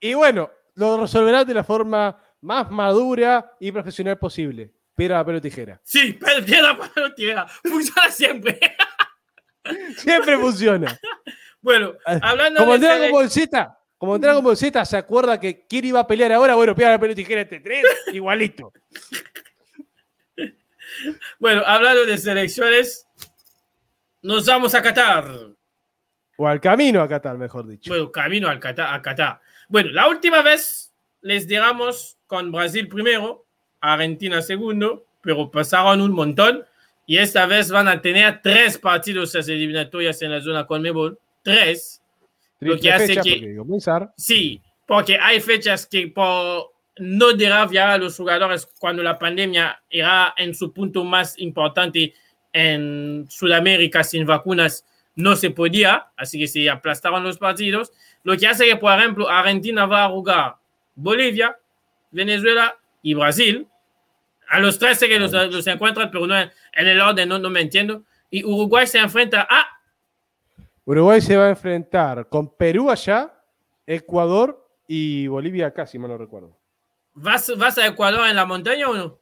y bueno, lo resolverán de la forma más madura y profesional posible. Piedra, papel o tijera. Sí, piedra, papel o tijera. Funciona siempre. siempre funciona. Bueno, hablando como de. Dragon Ball Z, como en Dragon Ball Z, ¿se acuerda que quién iba a pelear ahora? Bueno, piedra, papel o tijera este tren, igualito. Bueno, hablando de selecciones, nos vamos a Qatar. O al camino a Qatar, mejor dicho. Bueno, camino al Qatar, a Qatar. Bueno, la última vez les llegamos con Brasil primero, Argentina segundo, pero pasaron un montón. Y esta vez van a tener tres partidos eliminatorias en la zona Conmebol. Tres. Triple lo que hace que. porque. Sí, porque hay fechas que por no dejar viajar a los jugadores cuando la pandemia era en su punto más importante en Sudamérica sin vacunas, no se podía, así que se aplastaron los partidos. Lo que hace que, por ejemplo, Argentina va a jugar Bolivia, Venezuela y Brasil. A los tres que los, los encuentran, pero no en el orden, no, no me entiendo. Y Uruguay se enfrenta a Uruguay se va a enfrentar con Perú allá, Ecuador y Bolivia acá, si mal no recuerdo. ¿Vas, ¿Vas a Ecuador en la montaña o no?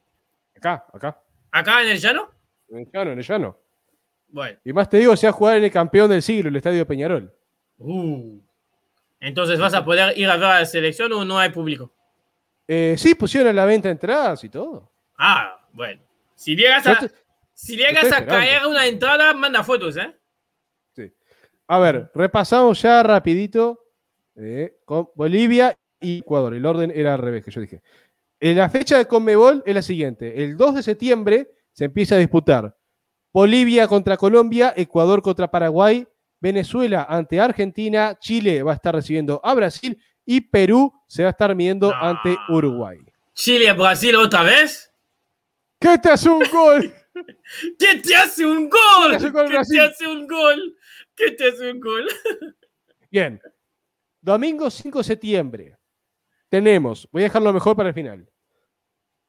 Acá, acá. ¿Acá en el llano? En el llano, en el llano. Bueno. Y más te digo, se va a jugar en el campeón del siglo, el Estadio Peñarol. Uh. Entonces, ¿vas a poder ir a ver a la selección o no hay público? Eh, sí, pusieron a la venta entradas y todo. Ah, bueno. Si llegas a, te- si llegas a caer una entrada, manda fotos, ¿eh? Sí. A ver, repasamos ya rapidito eh, con Bolivia y Ecuador. El orden era al revés que yo dije. En la fecha de Conmebol es la siguiente. El 2 de septiembre se empieza a disputar Bolivia contra Colombia, Ecuador contra Paraguay, Venezuela ante Argentina, Chile va a estar recibiendo a Brasil y Perú se va a estar midiendo No. ante Uruguay. Chile, Brasil otra vez. ¿Qué te hace un gol? ¿Qué te hace un gol? ¿Qué te hace un gol, ¿Qué te hace un gol? ¿Qué te hace un gol? Bien. Domingo 5 de septiembre. Tenemos, voy a dejarlo mejor para el final.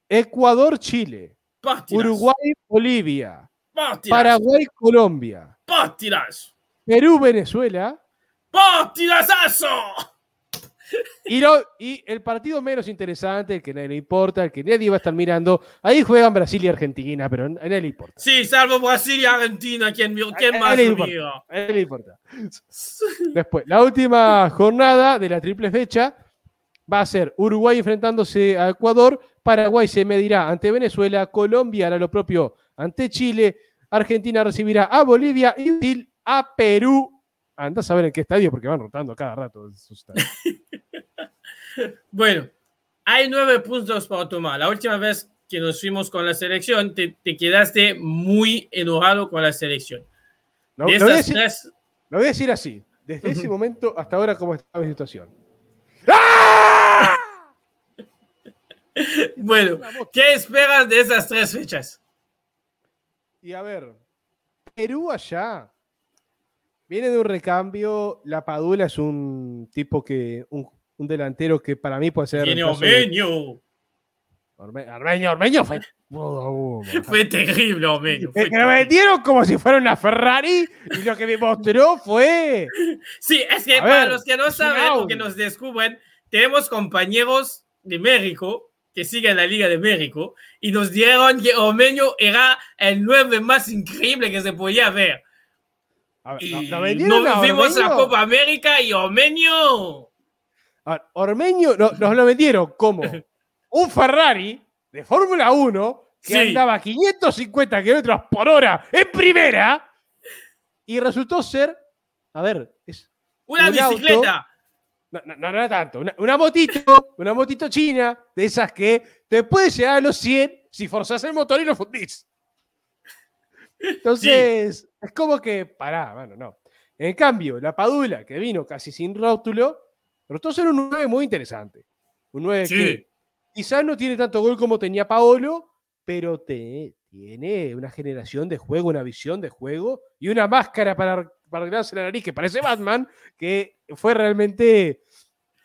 Ecuador-Chile. Partidas. Uruguay-Bolivia. Partidas. Paraguay-Colombia. Partidas. Perú-Venezuela. Partidasazo. Y, lo- y el partido menos interesante, el que nadie le importa, el que nadie va a estar mirando. Ahí juegan Brasil y Argentina, pero a nadie le importa. Sí, salvo Brasil y Argentina. ¿Quién, quién A- a más nadie importa. A nadie le importa. Después, la última jornada de la triple fecha va a ser Uruguay enfrentándose a Ecuador, Paraguay se medirá ante Venezuela, Colombia hará lo propio ante Chile, Argentina recibirá a Bolivia y Brasil a Perú. Anda a saber en qué estadio porque van rotando cada rato. Bueno, hay nueve puntos para tomar. La última vez que nos fuimos con la selección, te, te quedaste muy enojado con la selección. Lo, De lo voy a esas decir, tres, lo voy a decir así. Desde ese momento hasta ahora, ¿cómo está mi situación? ¡Ah! bueno, ¿qué esperas de esas tres fechas? Y a ver, Perú allá viene de un recambio. La Padula es un tipo que, un, un delantero que para mí puede ser. Tiene de- Omeño. Ormeño, Ormeño fue. fue terrible, Ormeño. que lo vendieron como si fuera una Ferrari y lo que me mostró fue. Sí, es que para los que no saben o que nos descubren, tenemos compañeros de México que siguen la Liga de México y nos dijeron que Ormeño era el 9 más increíble que se podía ver. y no, vimos la Copa América y Ormeño. Ormeño nos lo vendieron como un Ferrari de Fórmula 1 que andaba a 550 kilómetros por hora en primera y resultó ser, a ver, es una bicicleta. no, no, no, no, tanto, una, motito, una motito china, de esas que te puede llegar a los 100 si forzas el motor y lo fundís. Entonces, es como que, pará, bueno, no. En cambio, la Padula, que vino casi sin rótulo, resultó ser un 9 muy interesante. Un 9 que Quizás no tiene tanto gol como tenía Paolo, pero tiene una generación de juego, una visión de juego y una máscara para, para la nariz que parece Batman, que fue realmente,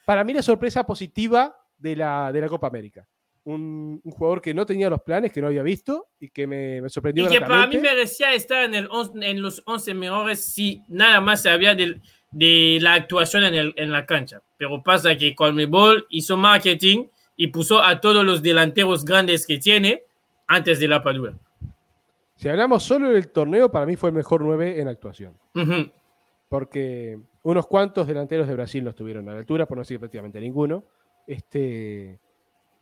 para mí, la sorpresa positiva de la, de la Copa América. Un, jugador que no tenía los planes, que no había visto y que me, me sorprendió. Y que para mí merecía estar en, el en los 11 mejores si nada más se había de, de la actuación en, el, en la cancha. Pero pasa que Colmebol hizo marketing y puso a todos los delanteros grandes que tiene antes de la Padula. Si hablamos solo del torneo, para mí fue el mejor 9 en actuación. Porque unos cuantos delanteros de Brasil no estuvieron a la altura, por no decir prácticamente ninguno. Este,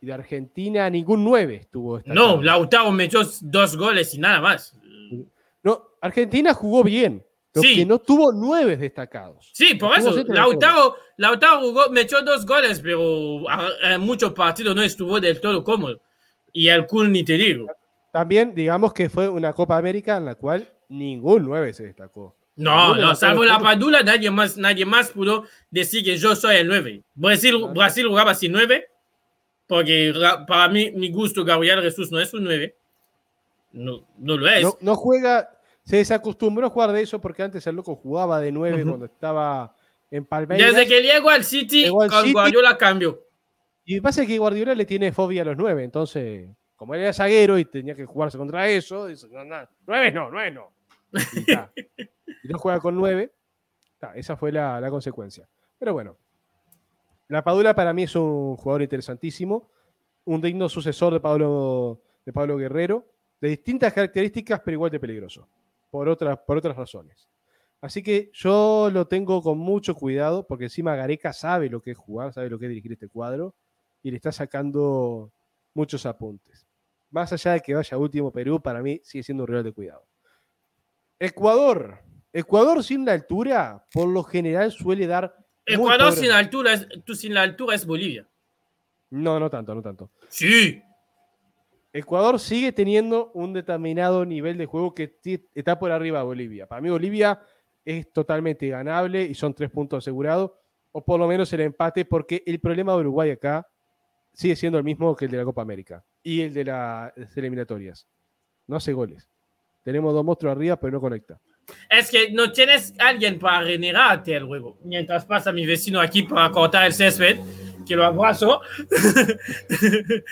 y de Argentina, ningún 9 estuvo. No, Lautaro metió dos goles y nada más. No, Argentina jugó bien que no tuvo nueve destacados. Sí, por eso. Lautaro, Lautaro metió dos goles, pero en muchos partidos no estuvo del todo cómodo. Y el Kun ni te digo. También, digamos que fue una Copa América en la cual ningún nueve se destacó. No, no, salvo la Padula, nadie más, nadie más pudo decir que yo soy el 9. Brasil, Brasil jugaba sin 9, porque para mí, mi gusto, Gabriel Jesús no es un 9. No, no lo es. no juega, se desacostumbró a jugar de eso porque antes el loco jugaba de 9 cuando estaba en Palmeiras. Desde que llegó al City, con Guardiola cambió. Y pasa que Guardiola le tiene fobia a los 9, entonces, como él era zaguero y tenía que jugarse contra eso, dice, no, no, 9 no, 9 no. Y, no juega con 9. esa fue la, la consecuencia. Pero bueno, la Padula para mí es un jugador interesantísimo, un digno sucesor de Pablo, de Pablo Guerrero, de distintas características, pero igual de peligroso por otras, por otras razones. Así que yo lo tengo con mucho cuidado, porque encima Gareca sabe lo que es jugar, sabe lo que es dirigir este cuadro, y le está sacando muchos apuntes. Más allá de que vaya último Perú, para mí sigue siendo un rival de cuidado. Ecuador. Ecuador sin la altura, por lo general suele dar. Ecuador sin la altura, tú sin la altura es Bolivia. No, no tanto, no tanto. Sí. Ecuador sigue teniendo un determinado nivel de juego que está por arriba de Bolivia. Para mí Bolivia es totalmente ganable y son tres puntos asegurados, o por lo menos el empate, porque el problema de Uruguay acá sigue siendo el mismo que el de la Copa América y el de las eliminatorias. No hace goles. Tenemos dos monstruos arriba, pero no conecta. Es que no tienes alguien para renegarte el juego. Mientras pasa mi vecino aquí para cortar el césped, que lo abrazo.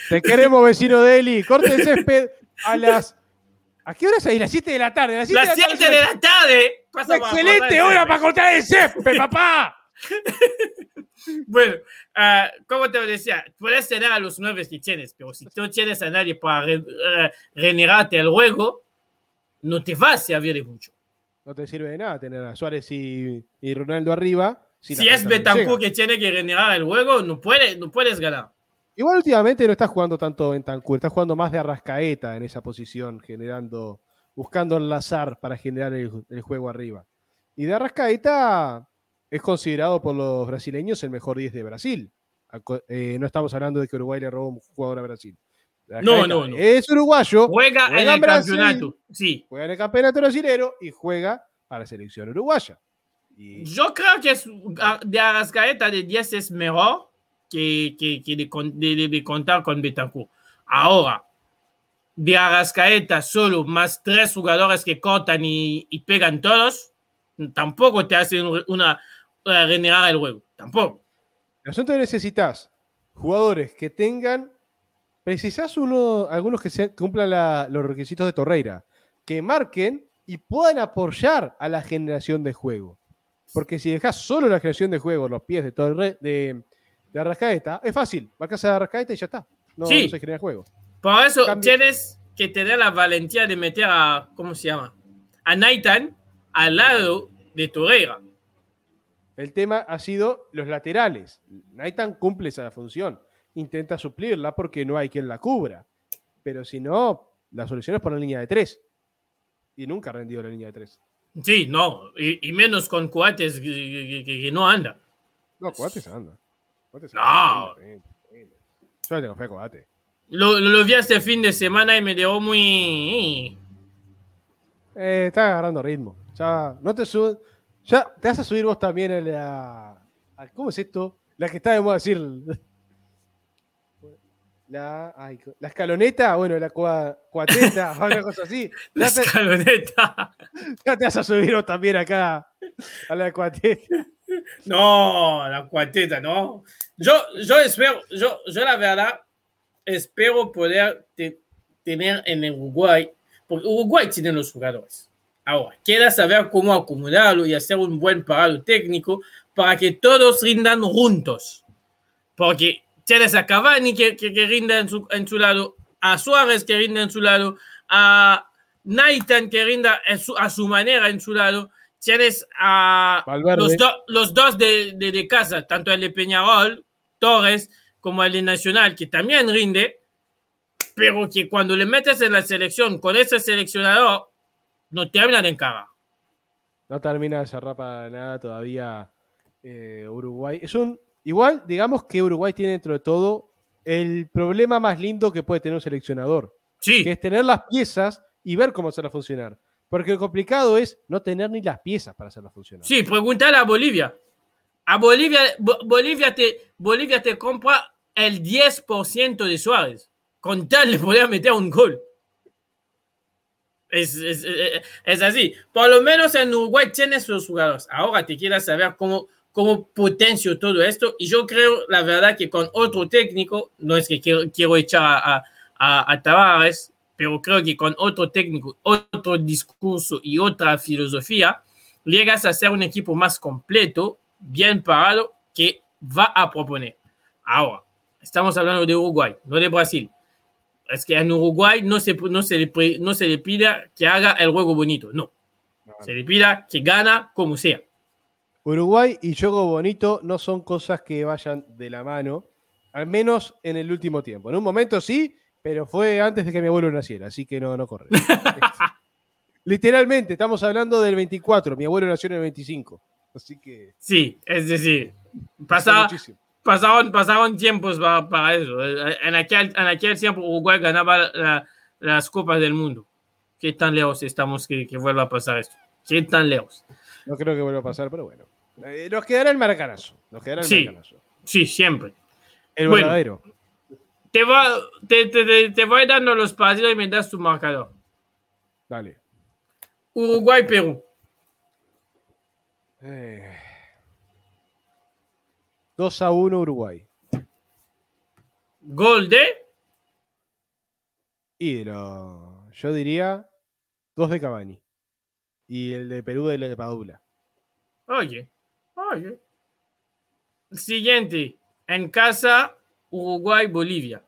Te queremos, vecino de Eli. Corte el césped a las. ¿A qué hora es ahí? Las 7 de la tarde. Las 7 de, la tarde. excelente hora para cortar el césped, papá. bueno, uh, como te decía, puedes tener a los nueve que tienes, pero si no tienes a nadie para re, uh, renegarte el juego, no te va a servir de mucho. No te sirve de nada tener a Suárez y, y Ronaldo arriba si, es Betancourt que tiene que generar el juego, no, puede, no puedes ganar. Igual últimamente no está jugando tanto Betancourt, está jugando más de Arrascaeta en esa posición, generando, buscando enlazar para generar el, juego arriba. Y de Arrascaeta es considerado por los brasileños el mejor 10 de Brasil. Eh, no estamos hablando de que Uruguay le robó un jugador a Brasil. No, no, no. Es uruguayo. Juega, en el campeonato. Sí. Juega en el campeonato brasileño y juega para la selección uruguaya. Yo creo que es, de Arrascaeta de 10 es mejor que, que, que de, de, contar con Betancourt. Ahora, de Arrascaeta solo más tres jugadores que cortan y, y pegan todos, tampoco te hacen una, una generar el juego. Tampoco. Nosotros necesitas jugadores que tengan precisás uno, algunos que se, cumplan la- los requisitos de Torreira, que marquen y puedan apoyar a la generación de juego. Porque si dejas solo la generación de juego los pies de Torre, de, de Arrascaeta, es fácil, marcas a Arrascaeta y ya está. No, Sí. no se genera juego. Por eso Cambio. tienes que tener la valentía de meter a, ¿cómo se llama? A Nathan al lado de Torreira. El tema ha sido los laterales. Nathan cumple esa función. Intenta suplirla porque no hay quien la cubra. Pero si no, la solución es poner línea de tres. Y nunca ha rendido la línea de tres. Sí, no, y, y menos con cuates que, que- que- que no anda. No, Coates anda. Coates No. anda. Rinde, rinde. Yo tengo fe a Coates. Lo, lo, lo vi este fin de semana y me dejó muy... Eh, está agarrando ritmo. Ya, no te sub- Ya te a subir vos también a la. a- ¿Cómo es esto? La que está de moda decir. La, ay, la escaloneta, bueno, la cua- cuateta, una cosa así. La Ya te, escaloneta. ya te vas a subir vos también acá a la cuateta. No, la cuarteta, no. Yo, yo espero, yo, yo la verdad, espero poder te- tener en Uruguay, porque Uruguay tiene los jugadores. Ahora, queda saber cómo acomodarlo y hacer un buen parado técnico para que todos rindan juntos. Porque tienes a Cavani que, que, que rinda en su, en su lado, a Suárez que rinda en su lado, a Nathan que rinda su- a su manera en su lado. Tienes a los, do- los dos de, de, de casa, tanto el de Peñarol, Torres, como el de Nacional, que también rinde, pero que cuando le metes en la selección con ese seleccionador, no terminan en cara. No termina de cerrar para nada todavía eh, Uruguay. Es un. Igual, digamos que Uruguay tiene dentro de todo el problema más lindo que puede tener un seleccionador. Sí, que es tener las piezas y ver cómo hacerlas funcionar. Porque lo complicado es no tener ni las piezas para hacerlas funcionar. sí, pregúntale a Bolivia. A Bolivia, Bo- Bolivia, te, Bolivia te compra el 10% de Suárez. Con tal de poder meter un gol. Es, es, es- es así. Por lo menos en Uruguay tienes los jugadores. Ahora te quieras saber cómo, cómo potencio todo esto. Y yo creo, la verdad, que con otro técnico, no es que quiero, quiero echar a, a, a, Tavares, pero creo que con otro técnico, otro discurso y otra filosofía, llegas a ser un equipo más completo, bien parado, que va a proponer. Ahora, estamos hablando de Uruguay, no de Brasil. Es que en Uruguay no se, no se, le, no se le pida que haga el juego bonito, no. Se le pida que gana como sea. Uruguay y juego bonito no son cosas que vayan de la mano, al menos en el último tiempo. En un momento sí, pero fue antes de que mi abuelo naciera, así que no, no corre. Literalmente, estamos hablando del 24, mi abuelo nació en el 25, así que... Sí, es decir, pasaba, pasaron, pasaron tiempos para, para eso. En aquel, en aquel tiempo Uruguay ganaba la- las copas del mundo. ¿Qué tan lejos estamos que, que vuelva a pasar esto? ¿Qué tan lejos? No creo que vuelva a pasar, pero bueno. Eh, nos quedará el maracanazo. Nos quedará el Sí. maracanazo. Sí, siempre. El Bueno. verdadero. Te, va, te, te, te, te voy dando los partidos y me das tu marcador. Dale. Uruguay-Perú. Eh. 2 a 1 Uruguay. Gol de Y lo- yo diría 2 de Cavani. Y el de Perú de Padula. Oye, oye. Siguiente. En casa, Uruguay-Bolivia.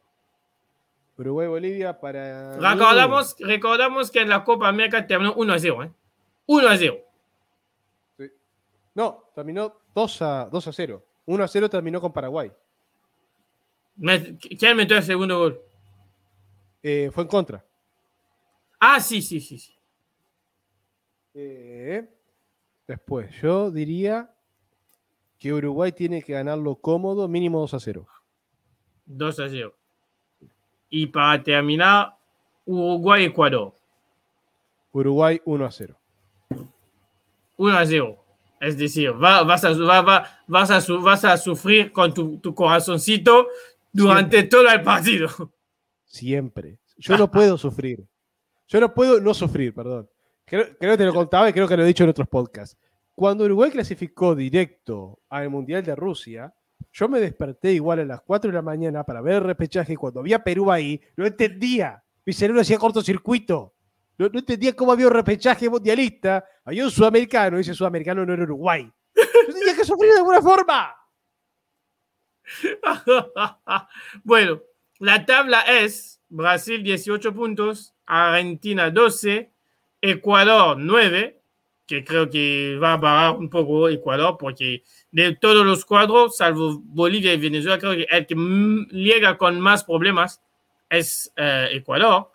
Uruguay-Bolivia para. Recordamos, recordamos que en la Copa América terminó 1 a 0. ¿eh? 1 a 0. Sí. No, terminó 2 a, 2 a 0. 1 a 0 terminó con Paraguay. ¿Quién metió el segundo gol? Eh, fue en contra. Ah, sí, sí, sí. sí. Eh, después, yo diría que Uruguay tiene que ganarlo cómodo, mínimo 2 a 0. 2 a 0. Y para terminar, Uruguay-Ecuador. Uruguay 1 a 0. 1 a 0. Es decir, va- vas, a, va- va- vas, a, vas a sufrir con tu, tu corazoncito durante todo el partido. Siempre. Yo no puedo sufrir. Yo no puedo no sufrir, perdón. Creo, creo que te lo contaba y creo que lo he dicho en otros podcasts. Cuando Uruguay clasificó directo al Mundial de Rusia, yo me desperté igual a las 4 de la mañana para ver el repechaje y cuando vi a Perú ahí, no entendía. Mi cerebro hacía cortocircuito. No, entendía cómo había un repechaje mundialista. Había un sudamericano, ese sudamericano no era Uruguay. Yo tenía que sufrir de alguna forma. bueno, la tabla es Brasil 18 puntos, Argentina 12, Ecuador 9, que creo que va a bajar un poco Ecuador, porque de todos los cuadros, salvo Bolivia y Venezuela, creo que el que llega con más problemas es eh, Ecuador.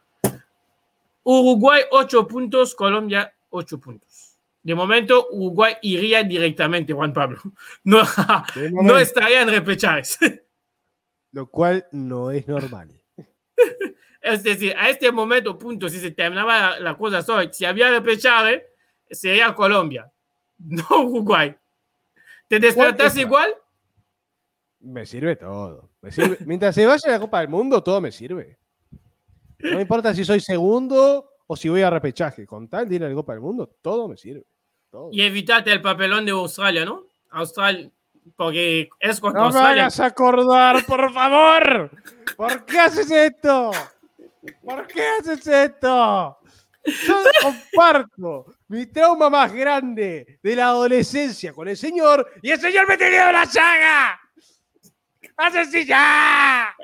Uruguay 8 puntos, Colombia 8 puntos. De momento, Uruguay iría directamente, Juan Pablo. No, no estaría en repechajes. Lo cual no es normal. Es decir, a este momento, punto, si se terminaba la, cosa hoy, si había repechaje, sería Colombia, no Uruguay. ¿Te despertas igual? Me sirve todo. Mientras se vaya la Copa del Mundo, todo me sirve. No me importa si soy segundo o si voy a repechaje. Con tal de ir a la Copa del Mundo, todo me sirve. Y evitate el papelón de Australia, ¿no? Australia, porque es contra no Australia. No me hagas acordar, por favor. ¿Por qué haces esto? ¿Por qué haces esto? Yo comparto mi trauma más grande de la adolescencia con el señor y el señor me tenía la llaga. ¡Hace ya!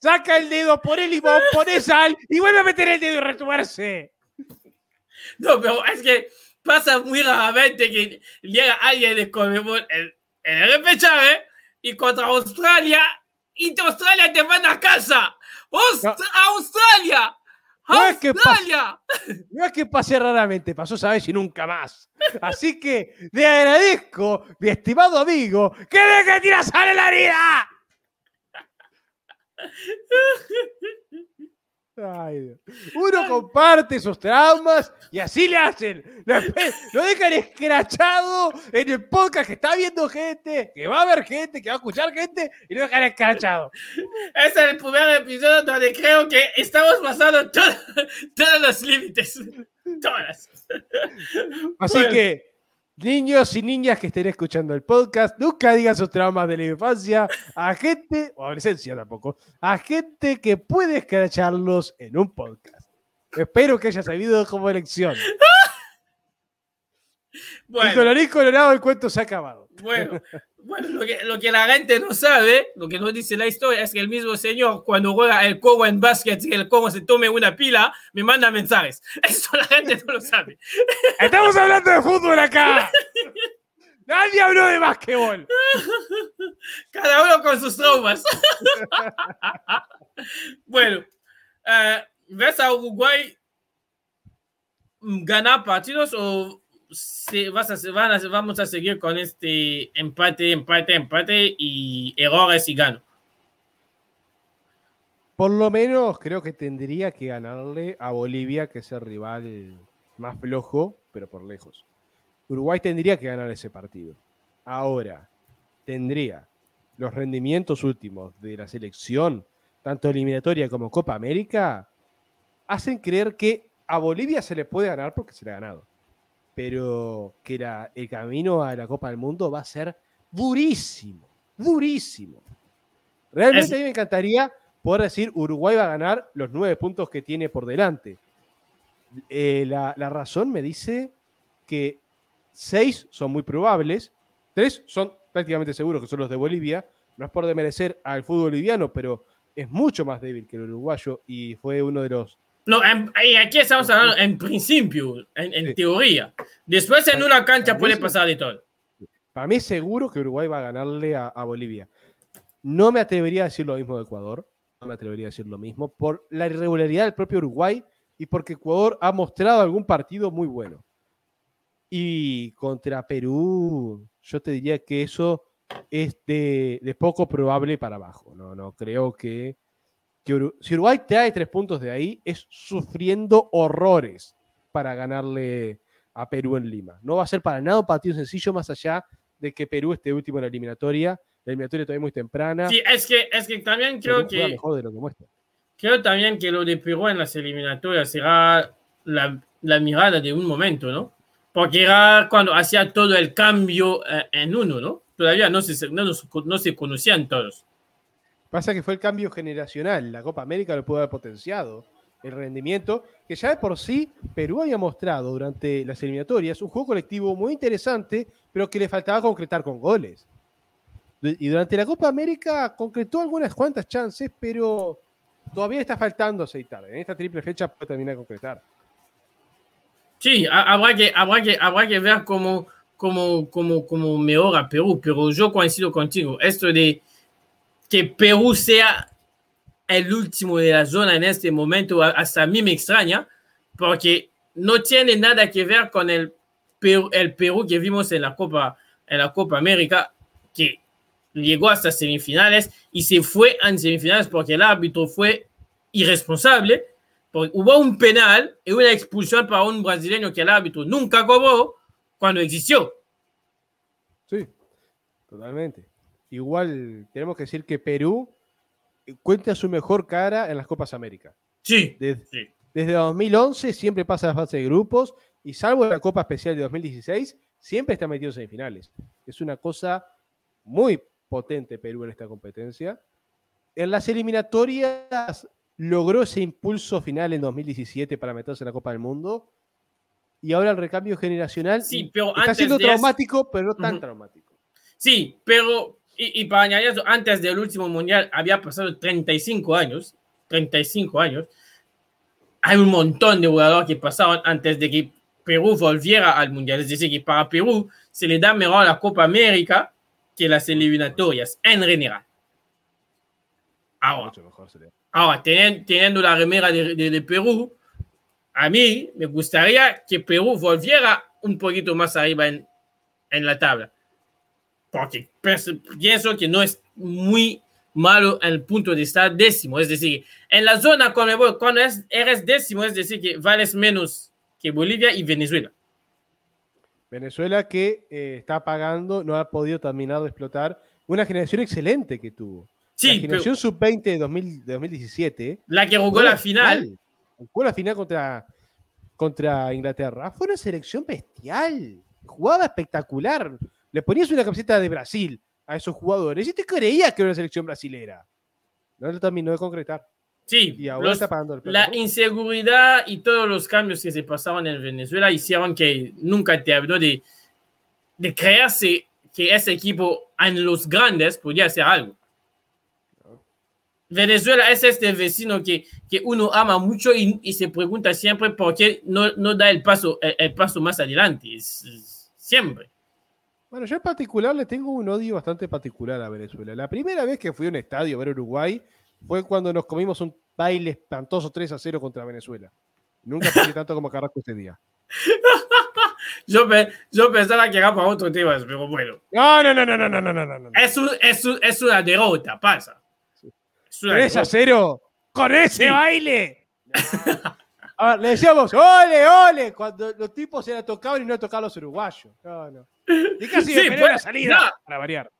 Saca el dedo, pone limón, pone sal y vuelve a meter el dedo y retuerce. No, pero es que pasa muy raramente que llega alguien de Conmebol en, el repechaje y contra Australia y Australia te manda a casa. ¡Australia! No es, que pase, no es que pase raramente, pasó, sabes, y nunca más. Así que le agradezco, mi estimado amigo, que deje de tirar sal en la herida. Uno comparte esos traumas y así le hacen. Lo dejan escrachado en el podcast que está viendo gente, que va a ver gente, que va a escuchar gente y lo dejan escrachado. es el primer episodio donde creo que estamos pasando todos los límites. Todas. Así que Niños y niñas que estén escuchando el podcast, nunca digan sus traumas de la infancia a gente, o adolescencia tampoco, a gente que puede escracharlos en un podcast. Espero que haya sabido como elección. Bueno. Y colorín colorado, el cuento se ha acabado. Bueno, bueno lo, que, la gente no sabe, lo que no dice la historia, es que el mismo señor, cuando juega el cogo en básquet y el cogo se tome una pila, me manda mensajes. Eso la gente no lo sabe. Estamos hablando de fútbol acá. Nadie habló de básquetbol. Cada uno con sus traumas. bueno, uh, ¿ves a Uruguay ganar partidos o vas a, vamos a seguir con este empate, empate, empate y errores y gano. Por lo menos creo que tendría que ganarle a Bolivia, que es el rival más flojo, pero por lejos. Uruguay tendría que ganar ese partido. Ahora, tendría los rendimientos últimos de la selección, tanto eliminatoria como Copa América, hacen creer que a Bolivia se le puede ganar porque se le ha ganado pero que el camino a la Copa del Mundo va a ser durísimo, durísimo. Realmente a mí me encantaría poder decir Uruguay va a ganar los nueve puntos que tiene por delante. Eh, la, razón me dice que seis son muy probables, tres son prácticamente seguros que son los de Bolivia. No es por demerecer al fútbol boliviano, pero es mucho más débil que el uruguayo y fue uno de los no, aquí estamos hablando en principio, en, teoría. Después en una cancha puede pasar de todo. Para mí seguro que Uruguay va a ganarle a, Bolivia. No me atrevería a decir lo mismo de Ecuador. No me atrevería a decir lo mismo por la irregularidad del propio Uruguay y porque Ecuador ha mostrado algún partido muy bueno. Y contra Perú, yo te diría que eso es de, de poco probable para abajo. No, no creo que si Uruguay trae tres puntos de ahí, es sufriendo horrores para ganarle a Perú en Lima. No va a ser para nada un partido sencillo, más allá de que Perú esté último en la eliminatoria. La eliminatoria todavía muy temprana. Sí, es que, es que también creo que. Mejor de lo que muestra. Creo también que lo de Perú en las eliminatorias será la, la mirada de un momento, ¿no? Porque era cuando hacía todo el cambio eh, en uno, ¿no? todavía no se, no, no se conocían todos. Pasa que fue el cambio generacional. La Copa América lo pudo haber potenciado el rendimiento, que ya de por sí Perú había mostrado durante las eliminatorias un juego colectivo muy interesante, pero que le faltaba concretar con goles. Y durante la Copa América concretó algunas cuantas chances, pero todavía está faltando aceitar. En esta triple fecha puede terminar de concretar. Sí, habrá que, habrá que, habrá que ver cómo, cómo, cómo, cómo mejora Perú, pero yo coincido contigo. Esto de que Perú sea el último de la zona en este momento, hasta a mí me extraña, porque no tiene nada que ver con el Perú, el Perú que vimos en la Copa, en la Copa América, que llegó hasta semifinales y se fue en semifinales porque el árbitro fue irresponsable. Porque hubo un penal y una expulsión para un brasileño que el árbitro nunca cobró cuando existió. Sí, totalmente. Igual tenemos que decir que Perú cuenta su mejor cara en las Copas América. Sí. Desde, 2011 siempre pasa la fase de grupos y salvo la Copa Especial de 2016, siempre está metido en semifinales. Es una cosa muy potente Perú en esta competencia. En las eliminatorias logró ese impulso final en 2017 para meterse en la Copa del Mundo. Y ahora el recambio generacional sí, pero está siendo traumático, pero no tan traumático. Sí, pero y, para añadir eso, antes del último mundial había pasado 35 años, 35 años. Hay un montón de jugadores que pasaron antes de que Perú volviera al mundial. Es decir, que para Perú se le da mejor la Copa América que las eliminatorias en general. Ahora, ahora teniendo, la remera de, Perú, a mí me gustaría que Perú volviera un poquito más arriba en, en la tabla porque pienso que no es muy malo el punto de estar décimo. Es decir, en la zona cuando, cuando eres décimo, es decir, que vales menos que Bolivia y Venezuela. Venezuela que eh, está pagando, no ha podido terminar de explotar una generación excelente que tuvo. Sí, la generación sub-20 de, 2017. La que jugó la final. Jugó la final contra, contra Inglaterra. Fue una selección bestial. Jugaba espectacular le ponías una camiseta de Brasil a esos jugadores y te creías que era una selección brasilera. No lo terminó de concretar. Sí, y ahora está pagando el la inseguridad y todos los cambios que se pasaban en Venezuela hicieron que nunca te habló de, de creerse que ese equipo en los grandes podía hacer algo. Venezuela es este vecino que, que uno ama mucho y, se pregunta siempre por qué no, no da el paso, el, paso más adelante. siempre. Bueno, yo en particular le tengo un odio bastante particular a Venezuela. La primera vez que fui a un estadio a ver Uruguay fue cuando nos comimos un baile espantoso 3 a 0 contra Venezuela. Nunca pensé tanto como Carrasco este día. yo, yo, pensaba que era para otro tema, pero bueno. No, no, no, no, no, no, no, no. no. Es, es, es una derrota, pasa. 3 a 0 con ese baile. A ver, le decíamos, ole, ole, cuando los tipos se la tocaban y no tocaban los uruguayos. No, no. Y casi sí, puede, salida para variar.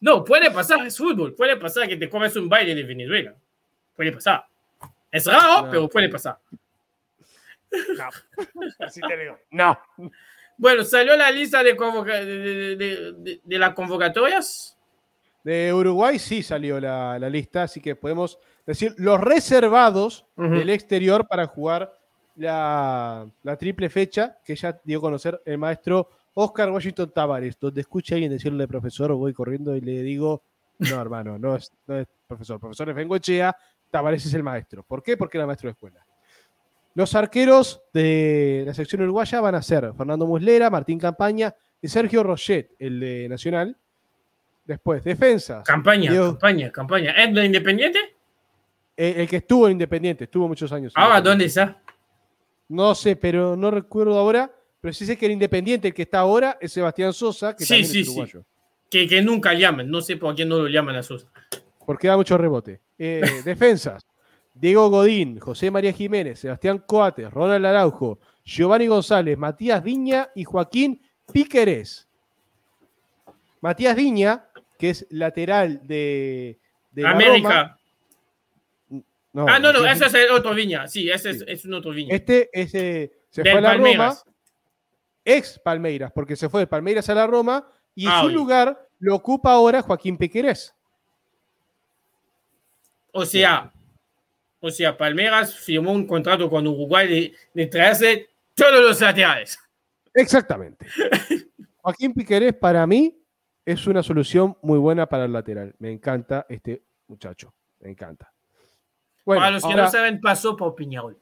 No, puede pasar, es fútbol. Puede pasar que te comes un baile de Venezuela. Puede pasar. Es raro, pero puede pasar. No. Así te digo. No. Bueno, salió la lista de, de, de, las convocatorias. De Uruguay sí salió la, la, lista, así que podemos decir los reservados del exterior para jugar la, la, triple fecha que ya dio a conocer el maestro Oscar Washington Tavares, donde escucha a alguien decirle profesor, voy corriendo y le digo, no, hermano, no es, no es profesor, profesor es Bengochea, Tavares es el maestro. ¿Por qué? Porque era maestro de escuela. Los arqueros de la sección uruguaya van a ser Fernando Muslera, Martín Campaña y Sergio Rochet, el de Nacional. Después, defensas. Campaña, campaña, campaña. ¿Es de Independiente? El, que estuvo en Independiente, estuvo muchos años. Ahora, ¿dónde está? No sé, pero no recuerdo ahora. Pero sí sé que el Independiente, el que está ahora, es Sebastián Sosa, que sí, sí, Sí. Que, que, nunca llaman, no sé por qué no lo llaman a Sosa. Porque da mucho rebote. Eh, defensas. Diego Godín, José María Jiménez, Sebastián Coates, Ronald Araujo, Giovanni González, Matías Viña y Joaquín Píqueres. Matías Viña, que es lateral de, América. Ah, no, no, ese es el otro Viña. Sí, ese Es, un otro Viña. Este, ese se fue a la Roma ex Palmeiras, porque se fue de Palmeiras a la Roma y en ah, su lugar lo ocupa ahora Joaquín Piquerés. O sea, o sea, Palmeiras firmó un contrato con Uruguay de, de traerse todos los laterales. Exactamente. Joaquín Piquerés para mí es una solución muy buena para el lateral. Me encanta este muchacho. Me encanta. Bueno, para los que no saben, pasó por Piñarol.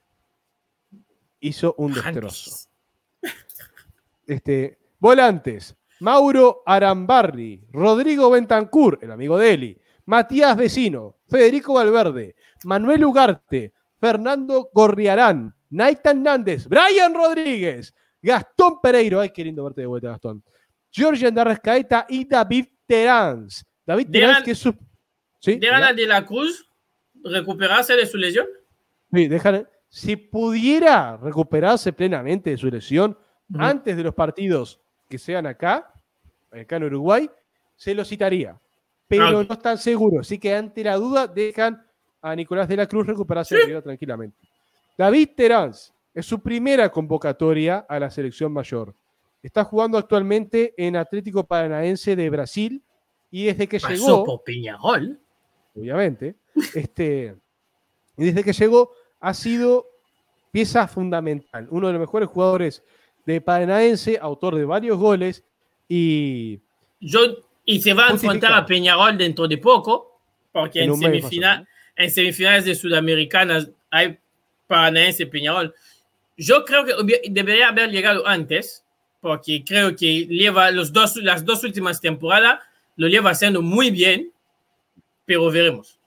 Hizo un destrozo. Este, volantes. Mauro Arambarri, Rodrigo Bentancur, el amigo de Eli, Matías Vecino, Federico Valverde, Manuel Ugarte, Fernando Gorriarán, Naitan Nández, Brian Rodríguez, Gastón Pereiro, ay, qué lindo verte de vuelta, Gastón. Georgian Darrescaeta y David Terans. David Terans, que es su. ¿Sí? ¿Dejan de la Cruz recuperarse de su lesión? Sí, dejan. Si pudiera recuperarse plenamente de su lesión antes de los partidos que sean acá, acá en Uruguay, se lo citaría. Pero ah, no están seguros. Así que ante la duda, dejan a Nicolás de la Cruz recuperarse tranquilamente. David Terans es su primera convocatoria a la selección mayor. Está jugando actualmente en Atlético Paranaense de Brasil y desde que llegó. Por. Obviamente. Este, y desde que llegó ha sido pieza fundamental. Uno de los mejores jugadores de Paranaense, autor de varios goles y. Yo, y se va a enfrentar a Peñarol dentro de poco, porque en, semifinal, en semifinales de Sudamericanas hay Paranaense Peñarol. Yo creo que debería haber llegado antes, porque creo que lleva los dos, las dos últimas temporadas, lo lleva haciendo muy bien, pero veremos.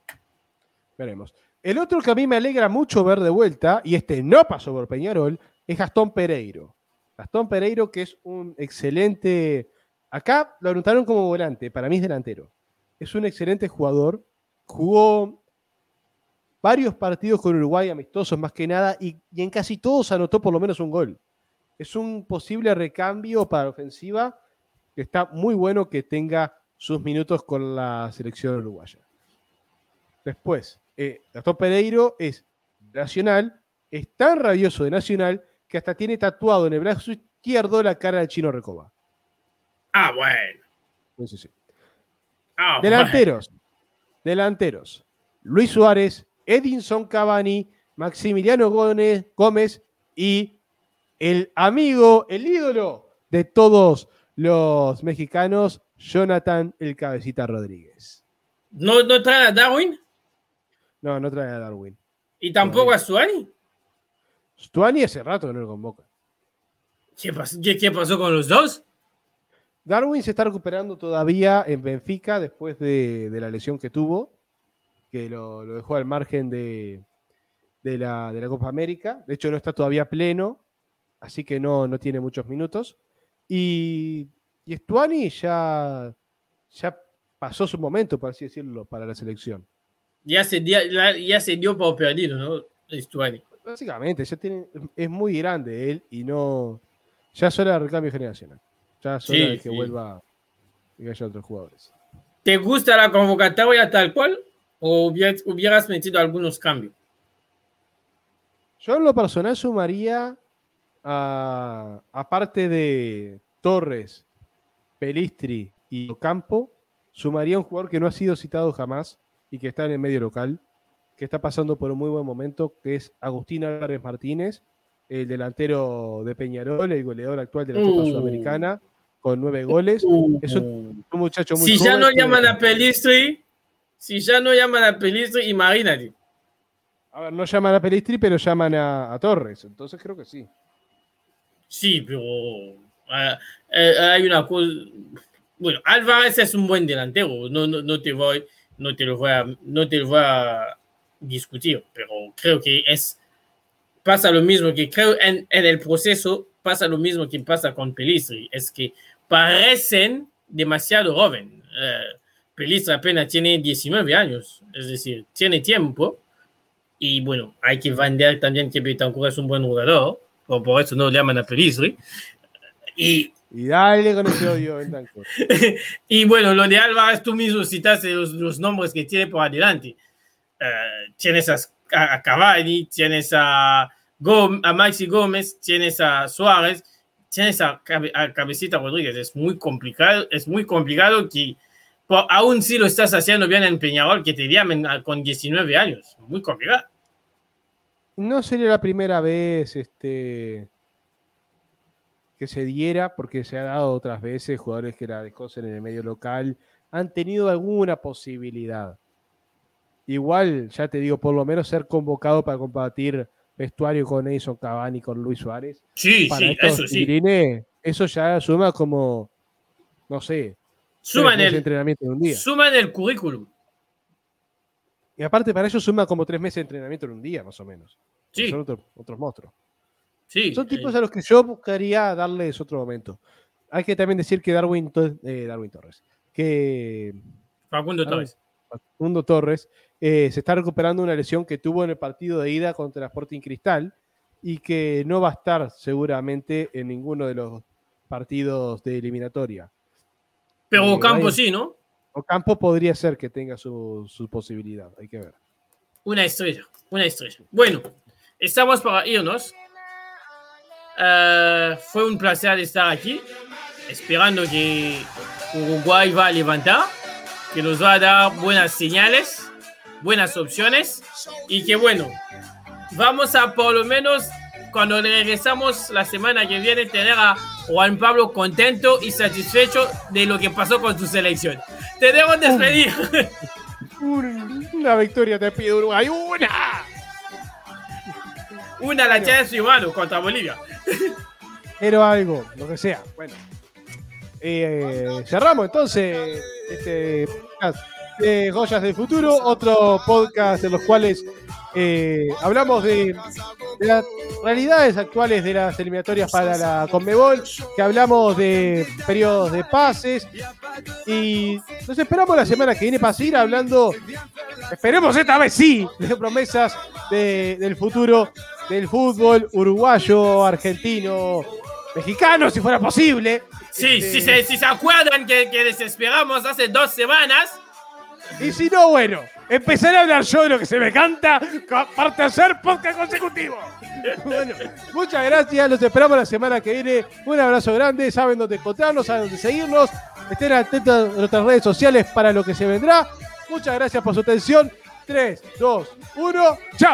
Veremos. El otro que a mí me alegra mucho ver de vuelta, y este no pasó por Peñarol, es Gastón Pereiro. Gastón Pereiro, que es un excelente. Acá lo anotaron como volante, para mí es delantero. Es un excelente jugador. Jugó varios partidos con Uruguay amistosos más que nada y, en casi todos anotó por lo menos un gol. Es un posible recambio para la ofensiva que está muy bueno que tenga sus minutos con la selección uruguaya. Después, eh, Gastón Pereiro es nacional, es tan rabioso de nacional que hasta tiene tatuado en el brazo izquierdo la cara del chino Recoba. Ah, bueno. Sí, sí. Ah, delanteros. Delanteros. Luis Suárez, Edinson Cavani, Maximiliano Gómez y el amigo, el ídolo de todos los mexicanos, Jonathan el Cabecita Rodríguez. ¿No, no trae a Darwin? No, no trae a Darwin. ¿Y tampoco a Suani? Suani hace rato que no lo convoca. ¿Qué pasó, ¿Qué, pasó con los dos? Darwin se está recuperando todavía en Benfica después de la lesión que tuvo que lo, dejó al margen de, la, Copa América. De hecho, no está todavía pleno, así que no, no tiene muchos minutos. Y, y Stuani ya, ya pasó su momento, por así decirlo, para la selección. Ya se, ya, se dio por perdido, ¿no? Stuani. Básicamente, ya tiene, es muy grande él y no. Ya es hora de recambio generacional. Ya es hora de que vuelva y haya otros jugadores. ¿Te gusta la convocatoria tal cual? o hubieras metido algunos cambios? Yo en lo personal sumaría, a, aparte de Torres, Pelistri y Ocampo, sumaría un jugador que no ha sido citado jamás y que está en el medio local, que está pasando por un muy buen momento, que es Agustín Álvarez Martínez, el delantero de Peñarol, el goleador actual de la Copa uh. Sudamericana, con nueve goles. es un, muchacho muy Si ya no llaman a Pelistri, si ya no llaman a Pelistri, imagínate. A ver, no llaman a Pelistri, pero llaman a, Torres. Entonces creo que sí. Sí, pero eh, hay una cosa. Bueno, Álvarez es un buen delantero. No, no, no, te voy, no, te lo voy a, no te lo voy a discutir, pero creo que es. Pasa lo mismo que creo en, en el proceso, pasa lo mismo que pasa con Pelistri. Es que parecen demasiado jóvenes. Eh, Feliz apenas tiene 19 años, es decir, tiene tiempo. Y bueno, hay que vender también que Betancourt es un buen jugador, por eso no le llaman a Pelistri. Y, y dale con ese odio, y bueno, lo de Álvarez, tú mismo citaste los, los nombres que tiene por adelante. Uh, tienes a, a, Cavani, tienes a, Gómez, a Maxi Gómez, tienes a Suárez, tienes a, Cabecita Rodríguez. Es muy complicado, es muy complicado que aún si lo estás haciendo bien en Peñarol, que te llamen con 19 años. Muy complicado. No sería la primera vez este, que se diera, porque se ha dado otras veces, jugadores que la descosen en el medio local han tenido alguna posibilidad. Igual, ya te digo, por lo menos ser convocado para combatir vestuario con Edison Cavani, con Luis Suárez. Sí, sí, eso sí. eso ya suma como, no sé, Suman el entrenamiento de un día. Suman el currículum. Y aparte para ellos suma como tres meses de entrenamiento en un día, más o menos. Sí. Son otros monstruos. Sí. Son tipos eh. a los que yo buscaría darles otro momento. Hay que también decir que Darwin, eh, Darwin Torres, que Facundo Torres. Facundo Torres eh, se está recuperando una lesión que tuvo en el partido de ida contra Sporting Cristal y que no va a estar seguramente en ninguno de los partidos de eliminatoria. Pero Ocampo sí, ¿no? Ocampo podría ser que tenga su, posibilidad, hay que ver. Una estrella, una estrella. Bueno, estamos para irnos. Eh, fue un placer estar aquí, esperando que Uruguay va a levantar, que nos va a dar buenas señales, buenas opciones y que bueno, vamos a por lo menos cuando regresamos la semana que viene tener a Juan Pablo contento y satisfecho de lo que pasó con su selección. Te debo despedir. una victoria te pido Uruguay, una. Una la de su mano contra Bolivia. Pero algo, lo que sea. Bueno. Eh, cerramos entonces este de Joyas del Futuro, otro podcast en los cuales eh, hablamos de, las realidades actuales de las eliminatorias para la Conmebol, que hablamos de periodos de pases y nos esperamos la semana que viene para seguir hablando, esperemos esta vez sí, de promesas del futuro del fútbol uruguayo, argentino, mexicano, si fuera posible. Sí, este, si, se, acuerdan que, que desesperamos hace dos semanas. Y si no, bueno, empezaré a hablar yo de lo que se me canta para tercer podcast consecutivo. Bueno, muchas gracias. Los esperamos la semana que viene. Un abrazo grande. Saben dónde encontrarnos, saben dónde seguirnos. Estén atentos a nuestras redes sociales para lo que se vendrá. Muchas gracias por su atención. 3, 2, 1. ¡Chao!